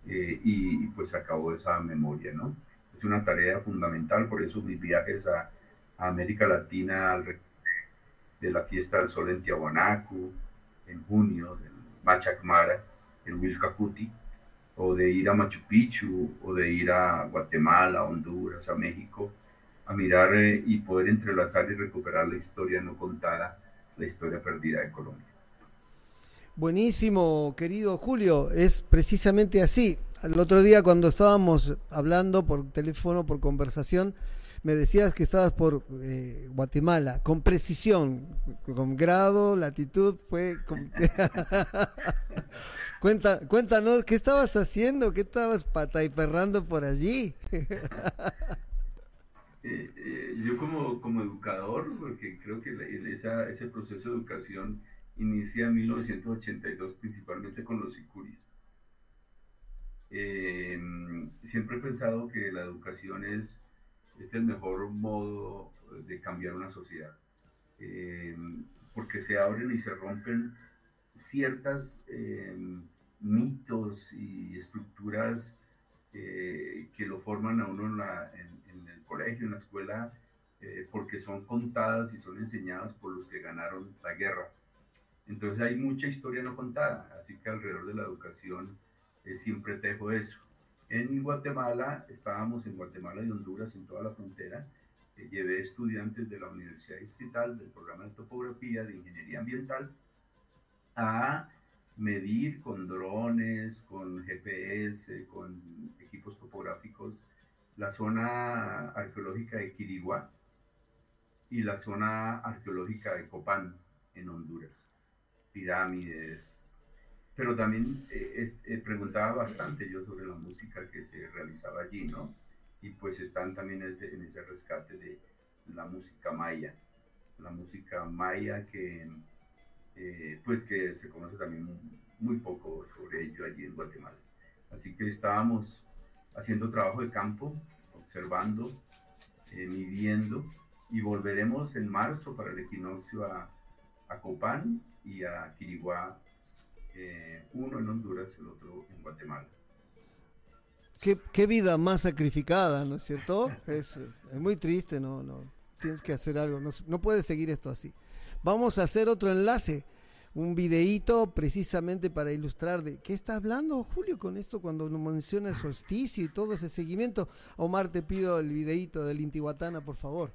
[SPEAKER 3] eh, y, pues acabó esa memoria, ¿no? es una tarea fundamental, por eso mis viajes a, América Latina de la fiesta del sol en Tiahuanacu, en junio, en Machacmara, en Wilcacuti, o de ir a Machu Picchu, o de ir a Guatemala, Honduras, a México, a mirar eh, y poder entrelazar y recuperar la historia no contada, la historia perdida de Colombia.
[SPEAKER 1] Buenísimo, querido Julio, es precisamente así. El otro día cuando estábamos hablando por teléfono, por conversación, me decías que estabas por eh, Guatemala, con precisión, con grado, latitud, fue... Cuenta, cuéntanos, ¿qué estabas haciendo? ¿Qué estabas pataiperrando por allí?
[SPEAKER 3] Eh, eh, yo como, como educador, porque creo que ese proceso de educación inicia en 1982 principalmente con los sicuris. Eh, siempre he pensado que la educación es, es, el mejor modo de cambiar una sociedad, eh, porque se abren y se rompen ciertas eh, mitos y estructuras que lo forman a uno en, en, el colegio, en la escuela, eh, porque son contadas y son enseñadas por los que ganaron la guerra. Entonces hay mucha historia no contada, así que alrededor de la educación eh, siempre tejo eso. En Guatemala, estábamos en Guatemala y Honduras, en toda la frontera, eh, llevé estudiantes de la Universidad Distrital, del programa de topografía, de ingeniería ambiental, a medir con drones, con GPS, con equipos topográficos, la zona arqueológica de Quiriguá y la zona arqueológica de Copán, en Honduras. Pirámides. Pero también eh, eh, preguntaba bastante yo sobre la música que se realizaba allí, ¿no? Y pues están también ese, en ese rescate de la música maya. La música maya que eh, pues que se conoce también muy poco sobre ello allí en Guatemala. Así que estábamos haciendo trabajo de campo, observando, eh, midiendo, y volveremos en marzo para el equinoccio a, a Copán y a Quiriguá, eh, uno en Honduras, el otro en Guatemala.
[SPEAKER 1] Qué, vida más sacrificada, ¿no es cierto? Es, muy triste, ¿no? no Tienes que hacer algo, no, no puedes seguir esto así. Vamos a hacer otro enlace, un videíto precisamente para ilustrar de qué está hablando Julio con esto cuando menciona el solsticio y todo ese seguimiento. Omar, te pido el videíto del Intihuatana, por favor.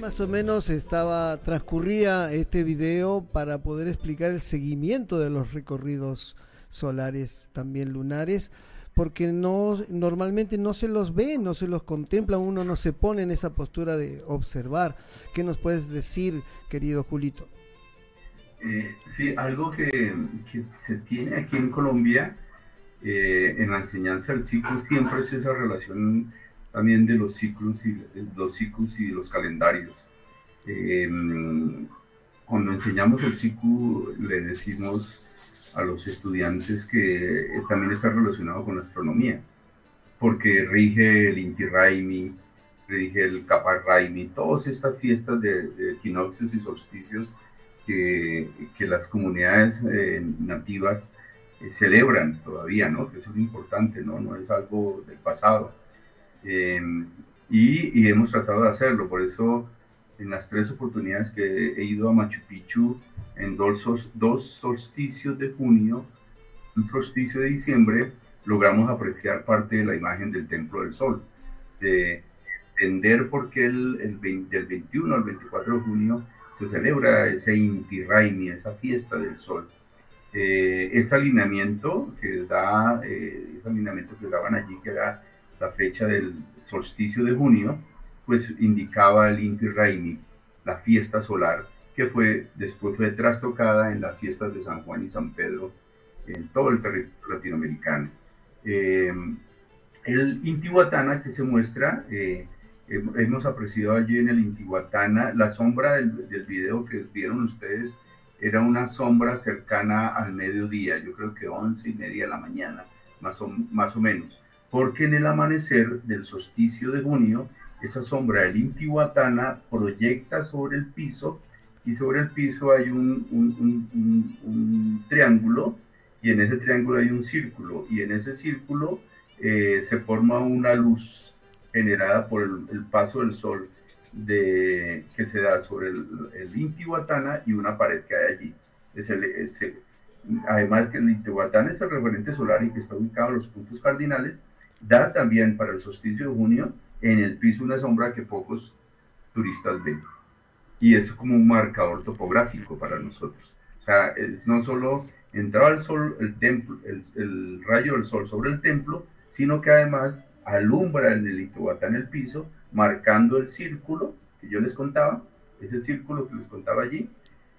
[SPEAKER 1] Más o menos estaba transcurría este video para poder explicar el seguimiento de los recorridos solares, también lunares, porque no normalmente no se los ve, no se los contempla, uno no se pone en esa postura de observar. ¿Qué nos puedes decir, querido Julito?
[SPEAKER 3] Eh, sí, algo que, se tiene aquí en Colombia eh, en la enseñanza del ciclo siempre es esa relación también de los ciclos y los ciclos y los calendarios. Em, cuando enseñamos el ciclo le decimos a los estudiantes que también está relacionado con la astronomía, porque rige el Inti Raimi, rige el Kappa Raimi, todas estas fiestas de, equinoccios y solsticios que, que las comunidades eh, nativas eh, celebran todavía, ¿no? Que eso es importante, ¿no? No es algo del pasado. Em, y, y, hemos tratado de hacerlo, por eso en las tres oportunidades que he ido a Machu Picchu, en dos, dos solsticios de junio, un solsticio de diciembre, logramos apreciar parte de la imagen del Templo del Sol, de entender por qué el, el del 21 al 24 de junio se celebra ese Inti Raimi, esa fiesta del Sol. Eh, ese alineamiento que da, eh, ese alineamiento que daban allí, que era la fecha del solsticio de junio, pues indicaba el Inti Raimi, la fiesta solar, que fue, después fue trastocada en las fiestas de San Juan y San Pedro en todo el territorio latinoamericano. Eh, el Intihuatana que se muestra, eh, hemos apreciado allí en el Intihuatana, la sombra del, del video que vieron ustedes, era una sombra cercana al mediodía, yo creo que once y media de la mañana, más o, más o menos, porque en el amanecer del solsticio de junio, esa sombra del Intihuatana proyecta sobre el piso y sobre el piso hay un, un, triángulo y en ese triángulo hay un círculo y en ese círculo eh, se forma una luz generada por el paso del sol de, que se da sobre el, el Intihuatana y una pared que hay allí. Es el, además que el Intihuatana es el referente solar y que está ubicado en los puntos cardinales, da también para el solsticio de junio en el piso una sombra que pocos turistas ven. Y es como un marcador topográfico para nosotros. O sea, no solo entraba el sol, el templo, el, rayo del sol sobre el templo, sino que además alumbra el Intihuatana el piso marcando el círculo que yo les contaba, ese círculo que les contaba allí.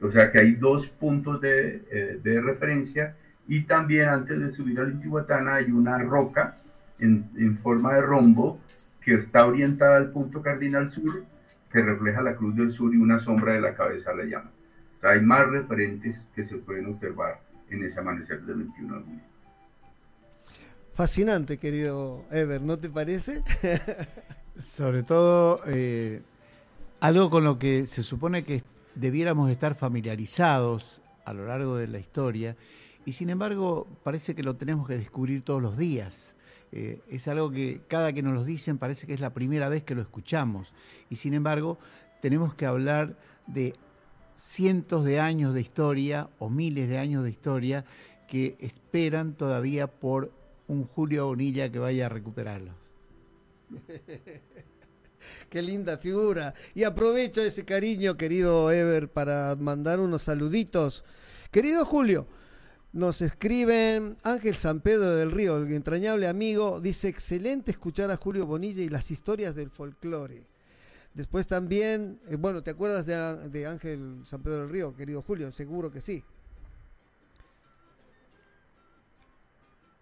[SPEAKER 3] O sea que hay dos puntos de, eh, de referencia y también antes de subir al Intihuatana hay una roca en, en, forma de rombo que está orientada al punto cardinal sur que refleja la cruz del sur y una sombra de la cabeza la llama. O sea, hay más referentes que se pueden observar en ese amanecer del 21 de junio.
[SPEAKER 1] Fascinante, querido Ever, ¿no te parece?
[SPEAKER 2] Sobre todo, eh, algo con lo que se supone que debiéramos estar familiarizados a lo largo de la historia, y sin embargo parece que lo tenemos que descubrir todos los días. Eh, es algo que cada que nos lo dicen parece que es la primera vez que lo escuchamos, y sin embargo tenemos que hablar de cientos de años de historia o miles de años de historia que esperan todavía por un Julio Bonilla que vaya a recuperarlos.
[SPEAKER 1] Qué linda figura. Y aprovecho ese cariño, querido Ever, para mandar unos saluditos. Querido Julio, nos escriben Ángel San Pedro del Río, el entrañable amigo, dice, excelente escuchar a Julio Bonilla y las historias del folclore. Después también, eh, bueno, ¿te acuerdas de, Ángel San Pedro del Río, querido Julio? Seguro que sí.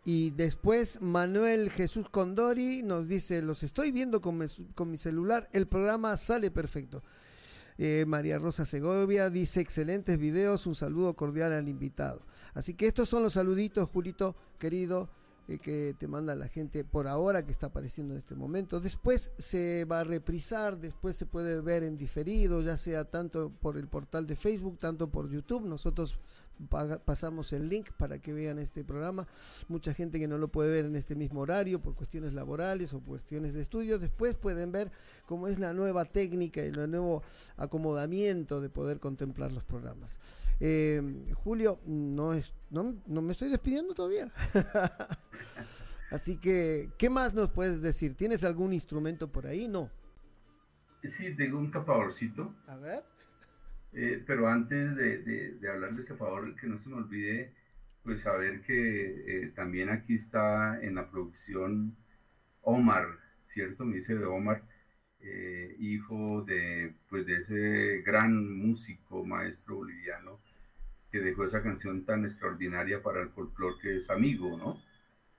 [SPEAKER 1] Y después Manuel Jesús Condori nos dice, los estoy viendo con, mi celular, el programa sale perfecto. Eh, María Rosa Segovia dice, excelentes videos, un saludo cordial al invitado. Así que estos son los saluditos, Julito, querido, eh, que te manda la gente por ahora que está apareciendo en este momento. Después se va a reprisar, después se puede ver en diferido, ya sea tanto por el portal de Facebook, tanto por YouTube. Nosotros pasamos el link para que vean este programa. Mucha gente que no lo puede ver en este mismo horario por cuestiones laborales o cuestiones de estudios, después pueden ver cómo es la nueva técnica y el nuevo acomodamiento de poder contemplar los programas. Eh, Julio, no, es, no, no me estoy despidiendo todavía. Así que, ¿qué más nos puedes decir? ¿Tienes algún instrumento por ahí? No.
[SPEAKER 3] Sí, tengo un capadorcito.
[SPEAKER 1] A ver.
[SPEAKER 3] Eh, pero antes de, de, hablar del capador, que no se me olvide, pues saber que eh, también aquí está en la producción Omar, ¿cierto? Me dice de Omar, eh, hijo de, pues, de ese gran músico, maestro boliviano, que dejó esa canción tan extraordinaria para el folclore que es Amigo, ¿no?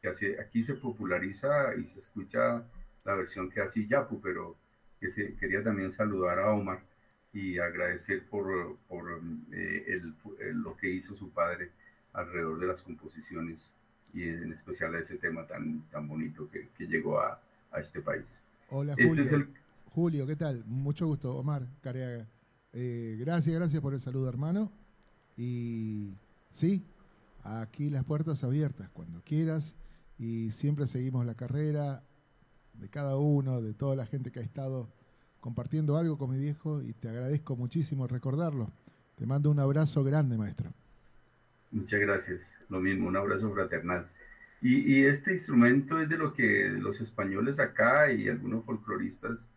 [SPEAKER 3] Que aquí se populariza y se escucha la versión que hace Yapu, pero quería también saludar a Omar y agradecer por, por eh, el, lo que hizo su padre alrededor de las composiciones y en especial a ese tema tan, tan bonito que, que llegó a, a, este país.
[SPEAKER 7] Hola este Julio. El... Julio, ¿qué tal? Mucho gusto, Omar Careaga. Eh, gracias, gracias por el saludo, hermano. Y sí, aquí las puertas abiertas cuando quieras y siempre seguimos la carrera de cada uno, de toda la gente que ha estado compartiendo algo con mi viejo y te agradezco muchísimo recordarlo. Te mando un abrazo grande, maestro.
[SPEAKER 3] Muchas gracias. Lo mismo, un abrazo fraternal. Y, este instrumento es de lo que los españoles acá y algunos folcloristas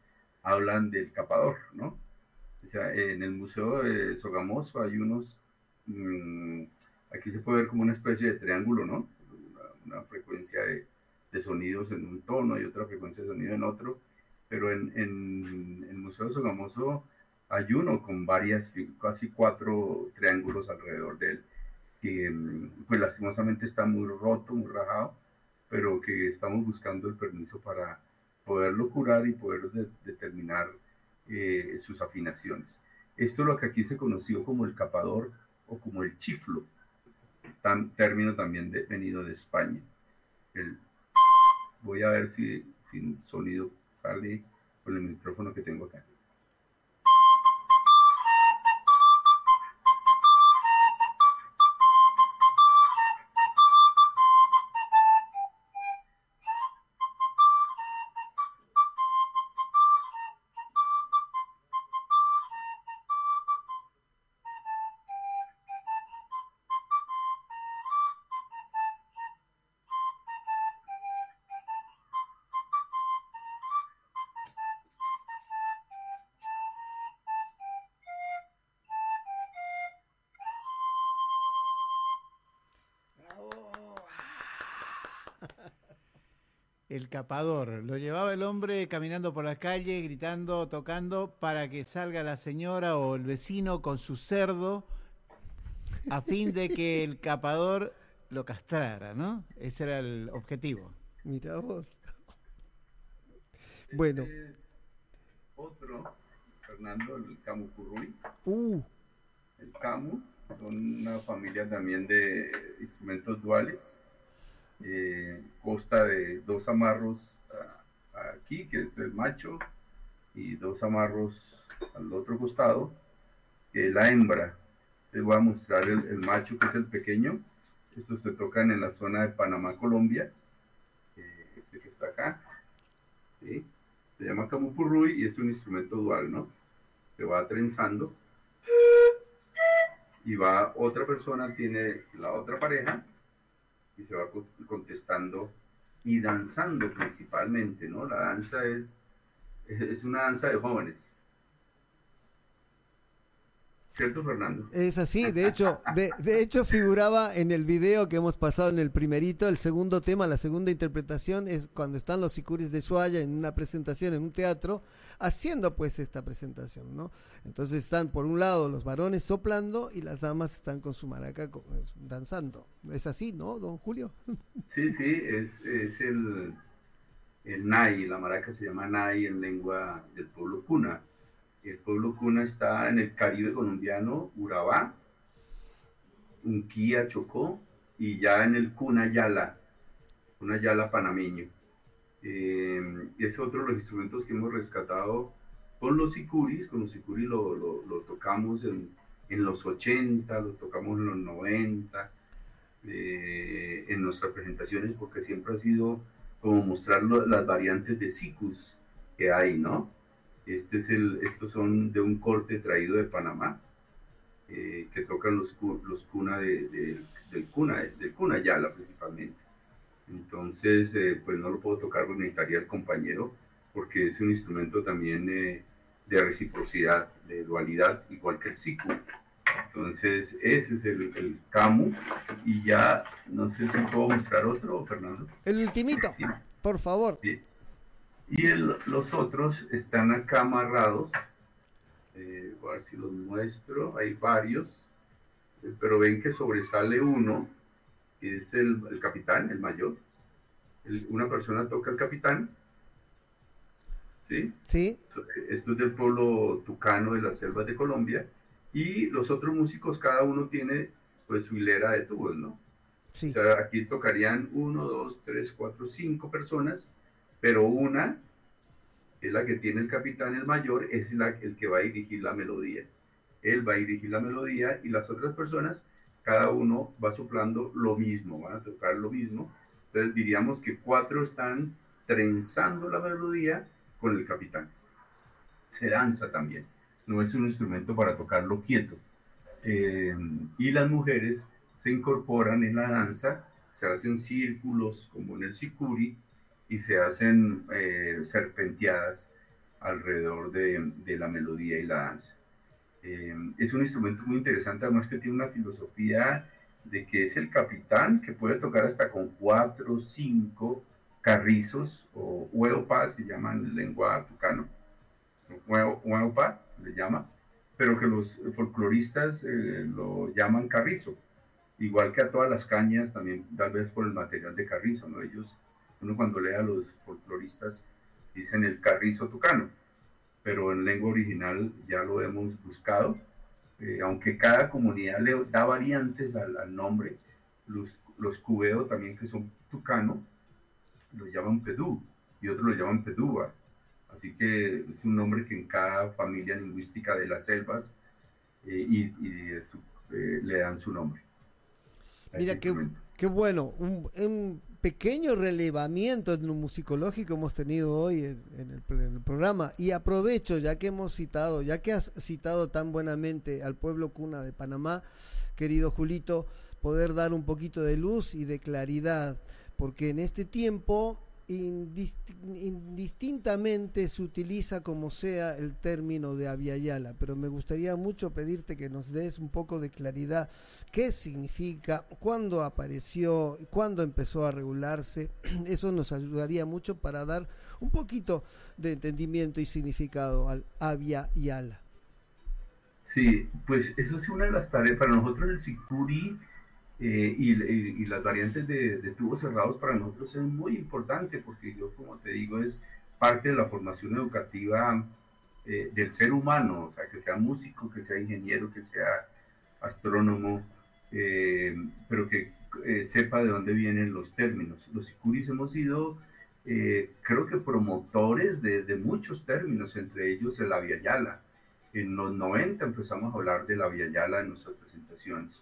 [SPEAKER 3] hablan del capador, ¿no? O sea, en el Museo de Sogamoso hay unos, mm, aquí se puede ver como una especie de triángulo, ¿no? Una, frecuencia de, de, sonidos en un tono y otra frecuencia de sonido en otro pero en, en, el Museo de Sogamoso hay uno con varias, casi cuatro triángulos alrededor de él, que mm, pues lastimosamente está muy roto, muy rajado, pero que estamos buscando el permiso para poderlo curar y poder determinar eh, sus afinaciones. Esto es lo que aquí se conoció como el capador o como el chiflo, tan, término también de, venido de España. El, voy a ver si sin sonido sale con el micrófono que tengo acá.
[SPEAKER 2] El capador. Lo llevaba el hombre caminando por la calle, gritando, tocando, para que salga la señora o el vecino con su cerdo, a fin de que el capador lo castrara, ¿no? Ese era el objetivo.
[SPEAKER 1] Mira vos. Bueno.
[SPEAKER 3] Este otro, Fernando, el Camu Curruy.
[SPEAKER 1] Uh.
[SPEAKER 3] El Camu son una familia también de instrumentos duales eh, consta de dos amarros aquí, que es el macho, y dos amarros al otro costado, que la hembra. Les voy a mostrar el, macho, que es el pequeño. Estos se tocan en la zona de Panamá, Colombia. Eh, este que está acá. Se llama camupurruy y es un instrumento dual, ¿no? Se va trenzando. Y va otra persona, tiene la otra pareja y se va contestando y danzando principalmente, ¿no? La danza es, es una danza de jóvenes. ¿Cierto, Fernando?
[SPEAKER 1] Es así, de hecho, de, de, hecho figuraba en el video que hemos pasado en el primerito, el segundo tema, la segunda interpretación es cuando están los sicuris de Suaya en una presentación en un teatro, haciendo pues esta presentación, ¿no? Entonces están por un lado los varones soplando y las damas están con su maraca danzando. Es así, ¿no, don Julio?
[SPEAKER 3] Sí, sí, es, el, el Nai, la maraca se llama Nai en lengua del pueblo cuna. El pueblo cuna está en el Caribe colombiano, Urabá, Unquía, Chocó, y ya en el Cuna Yala, Cuna Yala panameño. Eh, es otro de los instrumentos que hemos rescatado con los sicuris. Con los sicuris lo, tocamos en, en, los 80, lo tocamos en los 90, eh, en nuestras presentaciones, porque siempre ha sido como mostrar las variantes de sicus que hay, ¿no? Este es el, estos son de un corte traído de Panamá, eh, que tocan los, los cuna de, del cuna, del cuna yala principalmente. Entonces, eh, pues no lo puedo tocar porque necesitaría el compañero, porque es un instrumento también eh, de reciprocidad, de dualidad, igual que el SICU. Entonces, ese es el, el CAMU. Y ya, no sé si puedo mostrar otro, Fernando.
[SPEAKER 1] El ultimito, por favor.
[SPEAKER 3] Y el, los otros están acá amarrados. Eh, a ver si los muestro. Hay varios. Eh, pero ven que sobresale uno, que es el, el capitán, el mayor. El, una persona toca el capitán. ¿Sí?
[SPEAKER 1] Sí.
[SPEAKER 3] Esto es del pueblo tucano de las selvas de Colombia y los otros músicos, cada uno tiene pues su hilera de tubos, ¿no?
[SPEAKER 1] Sí.
[SPEAKER 3] O sea, aquí tocarían uno, dos, tres, cuatro, cinco personas, pero una es la que tiene el capitán, el mayor, es la, el que va a dirigir la melodía. Él va a dirigir la melodía y las otras personas, cada uno va soplando lo mismo, van a tocar lo mismo. Entonces diríamos que cuatro están trenzando la melodía con el capitán. Se danza también no es un instrumento para tocarlo quieto. Eh, y las mujeres se incorporan en la danza, se hacen círculos como en el sicuri y se hacen eh, serpenteadas alrededor de, de, la melodía y la danza. Eh, es un instrumento muy interesante, además que tiene una filosofía de que es el capitán que puede tocar hasta con cuatro, cinco carrizos o hueopas, se llaman en lengua tucano, hueopa, le llama, pero que los folcloristas eh, lo llaman carrizo, igual que a todas las cañas también, tal vez por el material de carrizo, ¿no? Ellos, uno cuando lee a los folcloristas dicen el carrizo tucano, pero en lengua original ya lo hemos buscado, eh, aunque cada comunidad le da variantes al, al nombre, los, los cubeos también que son tucano, lo llaman pedú, y otros lo llaman pedúa, Así que es un nombre que en cada familia lingüística de las selvas eh, y, y su, eh, le dan su nombre.
[SPEAKER 1] Mira, qué, qué, bueno, un, un, pequeño relevamiento en lo musicológico hemos tenido hoy en, en, el, en, el, programa. Y aprovecho, ya que hemos citado, ya que has citado tan buenamente al pueblo cuna de Panamá, querido Julito, poder dar un poquito de luz y de claridad, porque en este tiempo indistintamente se utiliza como sea el término de Aviala, pero me gustaría mucho pedirte que nos des un poco de claridad qué significa, cuándo apareció, cuándo empezó a regularse. Eso nos ayudaría mucho para dar un poquito de entendimiento y significado al Aviala.
[SPEAKER 3] Sí, pues eso es una de las tareas. Para nosotros el Sicuri eh, y, y, y, las variantes de, de, tubos cerrados para nosotros es muy importante porque yo, como te digo, es parte de la formación educativa eh, del ser humano, o sea, que sea músico, que sea ingeniero, que sea astrónomo, eh, pero que eh, sepa de dónde vienen los términos. Los sicuris hemos sido, eh, creo que promotores de, de, muchos términos, entre ellos el Aviala. En los 90 empezamos a hablar del Aviala en nuestras presentaciones.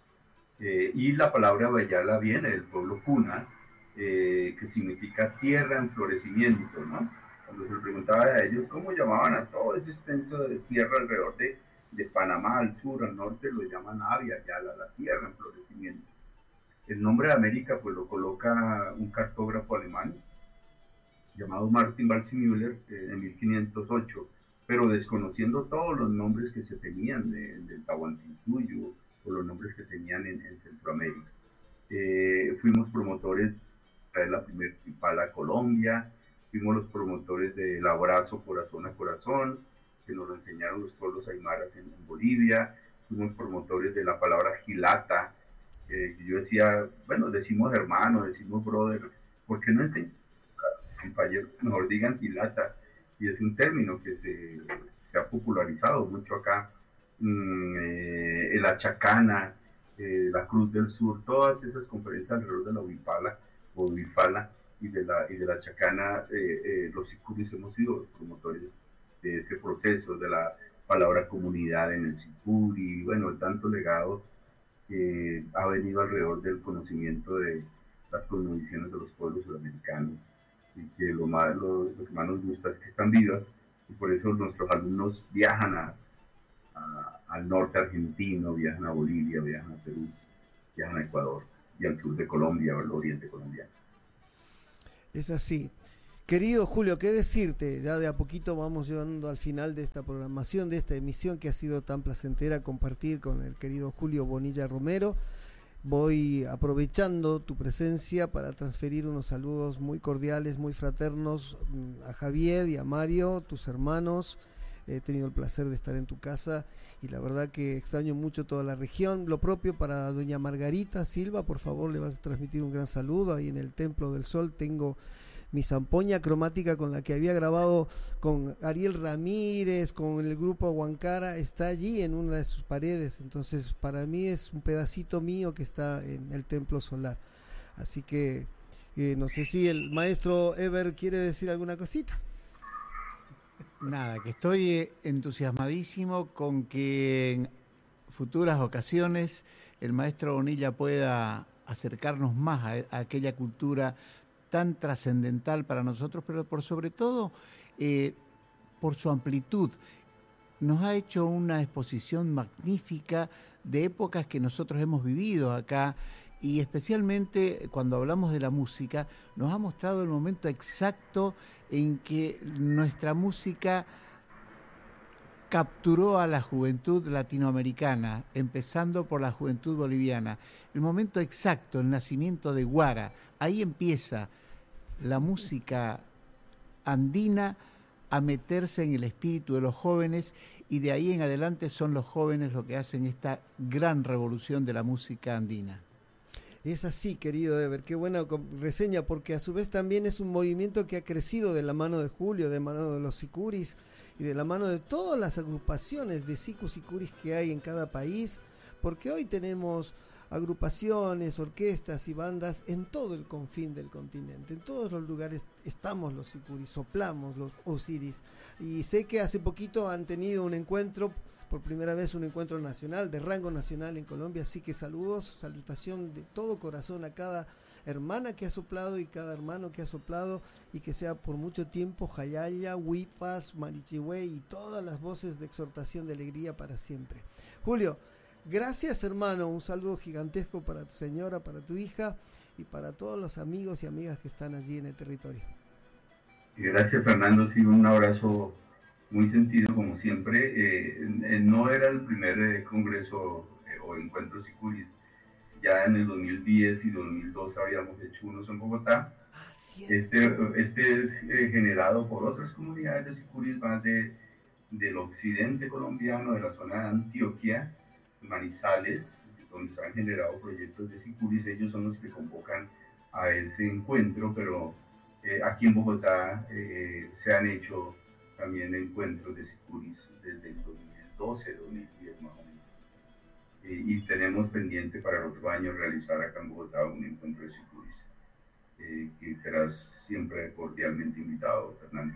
[SPEAKER 3] Eh, y la palabra Bayala viene del pueblo Cuna, eh, que significa tierra en florecimiento, ¿no? Cuando se le preguntaba a ellos cómo llamaban a todo ese extenso de tierra alrededor de, de Panamá, al sur, al norte, lo llaman Avia la tierra en florecimiento. El nombre de América pues lo coloca un cartógrafo alemán llamado Martin Balsimüller eh, en 1508, pero desconociendo todos los nombres que se tenían del de Tahuantinsuyo, por los nombres que tenían en, en Centroamérica. Eh, fuimos promotores de la primera Tripala a Colombia, fuimos los promotores del abrazo corazón a corazón, que nos lo enseñaron los pueblos aymaras en, en Bolivia, fuimos promotores de la palabra gilata, eh, yo decía, bueno, decimos hermano, decimos brother, ¿por qué no enseñan? Compañeros, mejor digan gilata, y es un término que se, se ha popularizado mucho acá eh, la Chacana, eh, la Cruz del Sur, todas esas conferencias alrededor de la Huipala o Huifala y de la, y de la Chacana, eh, eh, los Sicuris hemos sido los promotores de ese proceso, de la palabra comunidad en el Sicuri, bueno, el tanto legado que ha venido alrededor del conocimiento de las cosmovisiones de los pueblos sudamericanos y que lo, más, lo, lo que más nos gusta es que están vivas y por eso nuestros alumnos viajan a, al norte argentino, viajan a Bolivia, viajan a Perú, viajan a Ecuador y al sur de Colombia al oriente colombiano.
[SPEAKER 1] Es así. Querido Julio, ¿qué decirte? Ya de a poquito vamos llevando al final de esta programación, de esta emisión que ha sido tan placentera compartir con el querido Julio Bonilla Romero. Voy aprovechando tu presencia para transferir unos saludos muy cordiales, muy fraternos mm, a Javier y a Mario, tus hermanos. He tenido el placer de estar en tu casa y la verdad que extraño mucho toda la región. Lo propio para doña Margarita Silva, por favor le vas a transmitir un gran saludo. Ahí en el Templo del Sol tengo mi zampoña cromática con la que había grabado con Ariel Ramírez, con el grupo Huancara, está allí en una de sus paredes. Entonces, para mí es un pedacito mío que está en el templo solar. Así que eh, no sé si el maestro Ever quiere decir alguna cosita.
[SPEAKER 2] Nada, que estoy eh, entusiasmadísimo con que en futuras ocasiones el maestro Bonilla pueda acercarnos más a, aquella cultura tan trascendental para nosotros, pero por sobre todo eh, por su amplitud. Nos ha hecho una exposición magnífica de épocas que nosotros hemos vivido acá y especialmente cuando hablamos de la música, nos ha mostrado el momento exacto en que nuestra música capturó a la juventud latinoamericana, empezando por la juventud boliviana. El momento exacto, el nacimiento de Guara, ahí empieza la música andina a meterse en el espíritu de los jóvenes y de ahí en adelante son los jóvenes los que hacen esta gran revolución de la música andina.
[SPEAKER 1] Es así, querido Ever, qué buena reseña, porque a su vez también es un movimiento que ha crecido de la mano de Julio, de la mano de los sicuris y de la mano de todas las agrupaciones de sicus sicuris que hay en cada país, porque hoy tenemos agrupaciones, orquestas y bandas en todo el confín del continente. En todos los lugares estamos los Sicuris, soplamos los Osiris. Y sé que hace poquito han tenido un encuentro, por primera vez un encuentro nacional, de rango nacional en Colombia. Así que saludos, salutación de todo corazón a cada hermana que ha soplado y cada hermano que ha soplado y que sea por mucho tiempo Jayaya, Huipas, Marichihue y todas las voces de exhortación de alegría para siempre. Julio, Gracias hermano, un saludo gigantesco para tu señora, para tu hija y para todos los amigos y amigas que están allí en el territorio.
[SPEAKER 3] Gracias Fernando, sí, un abrazo muy sentido como siempre. Eh, no era el primer eh, congreso eh, o encuentro Sicuris, ya en el 2010 y 2012 habíamos hecho unos en Bogotá. este, este es generado por otras comunidades de Sicuris más de, del occidente colombiano, de la zona de Antioquia, Manizales, donde se han generado proyectos de Sicuris, ellos son los que convocan a ese encuentro, pero eh, aquí en Bogotá eh, se han hecho también encuentros de Sicuris desde el 2012, 2010 más o menos. Eh, y tenemos pendiente para el otro año realizar acá en Bogotá un encuentro de Sicuris, que serás siempre cordialmente invitado, Fernando.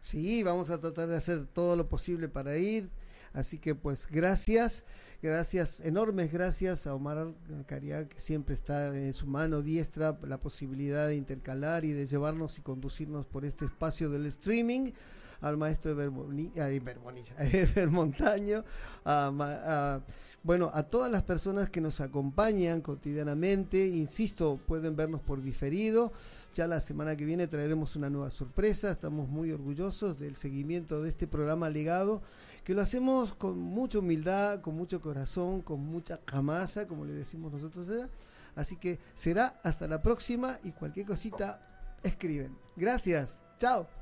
[SPEAKER 1] Sí, vamos a tratar de hacer todo lo posible para ir. Así que pues gracias, gracias, enormes gracias a Omar Caria, que siempre está en su mano diestra la posibilidad de intercalar y de llevarnos y conducirnos por este espacio del streaming al maestro Montaño, a, bueno, a todas las personas que nos acompañan cotidianamente, insisto, pueden vernos por diferido. Ya la semana que viene traeremos una nueva sorpresa. Estamos muy orgullosos del seguimiento de este programa legado que lo hacemos con mucha humildad, con mucho corazón, con mucha camasa, como le decimos nosotros allá. Así que será hasta la próxima y cualquier cosita escriben. Gracias. Chao.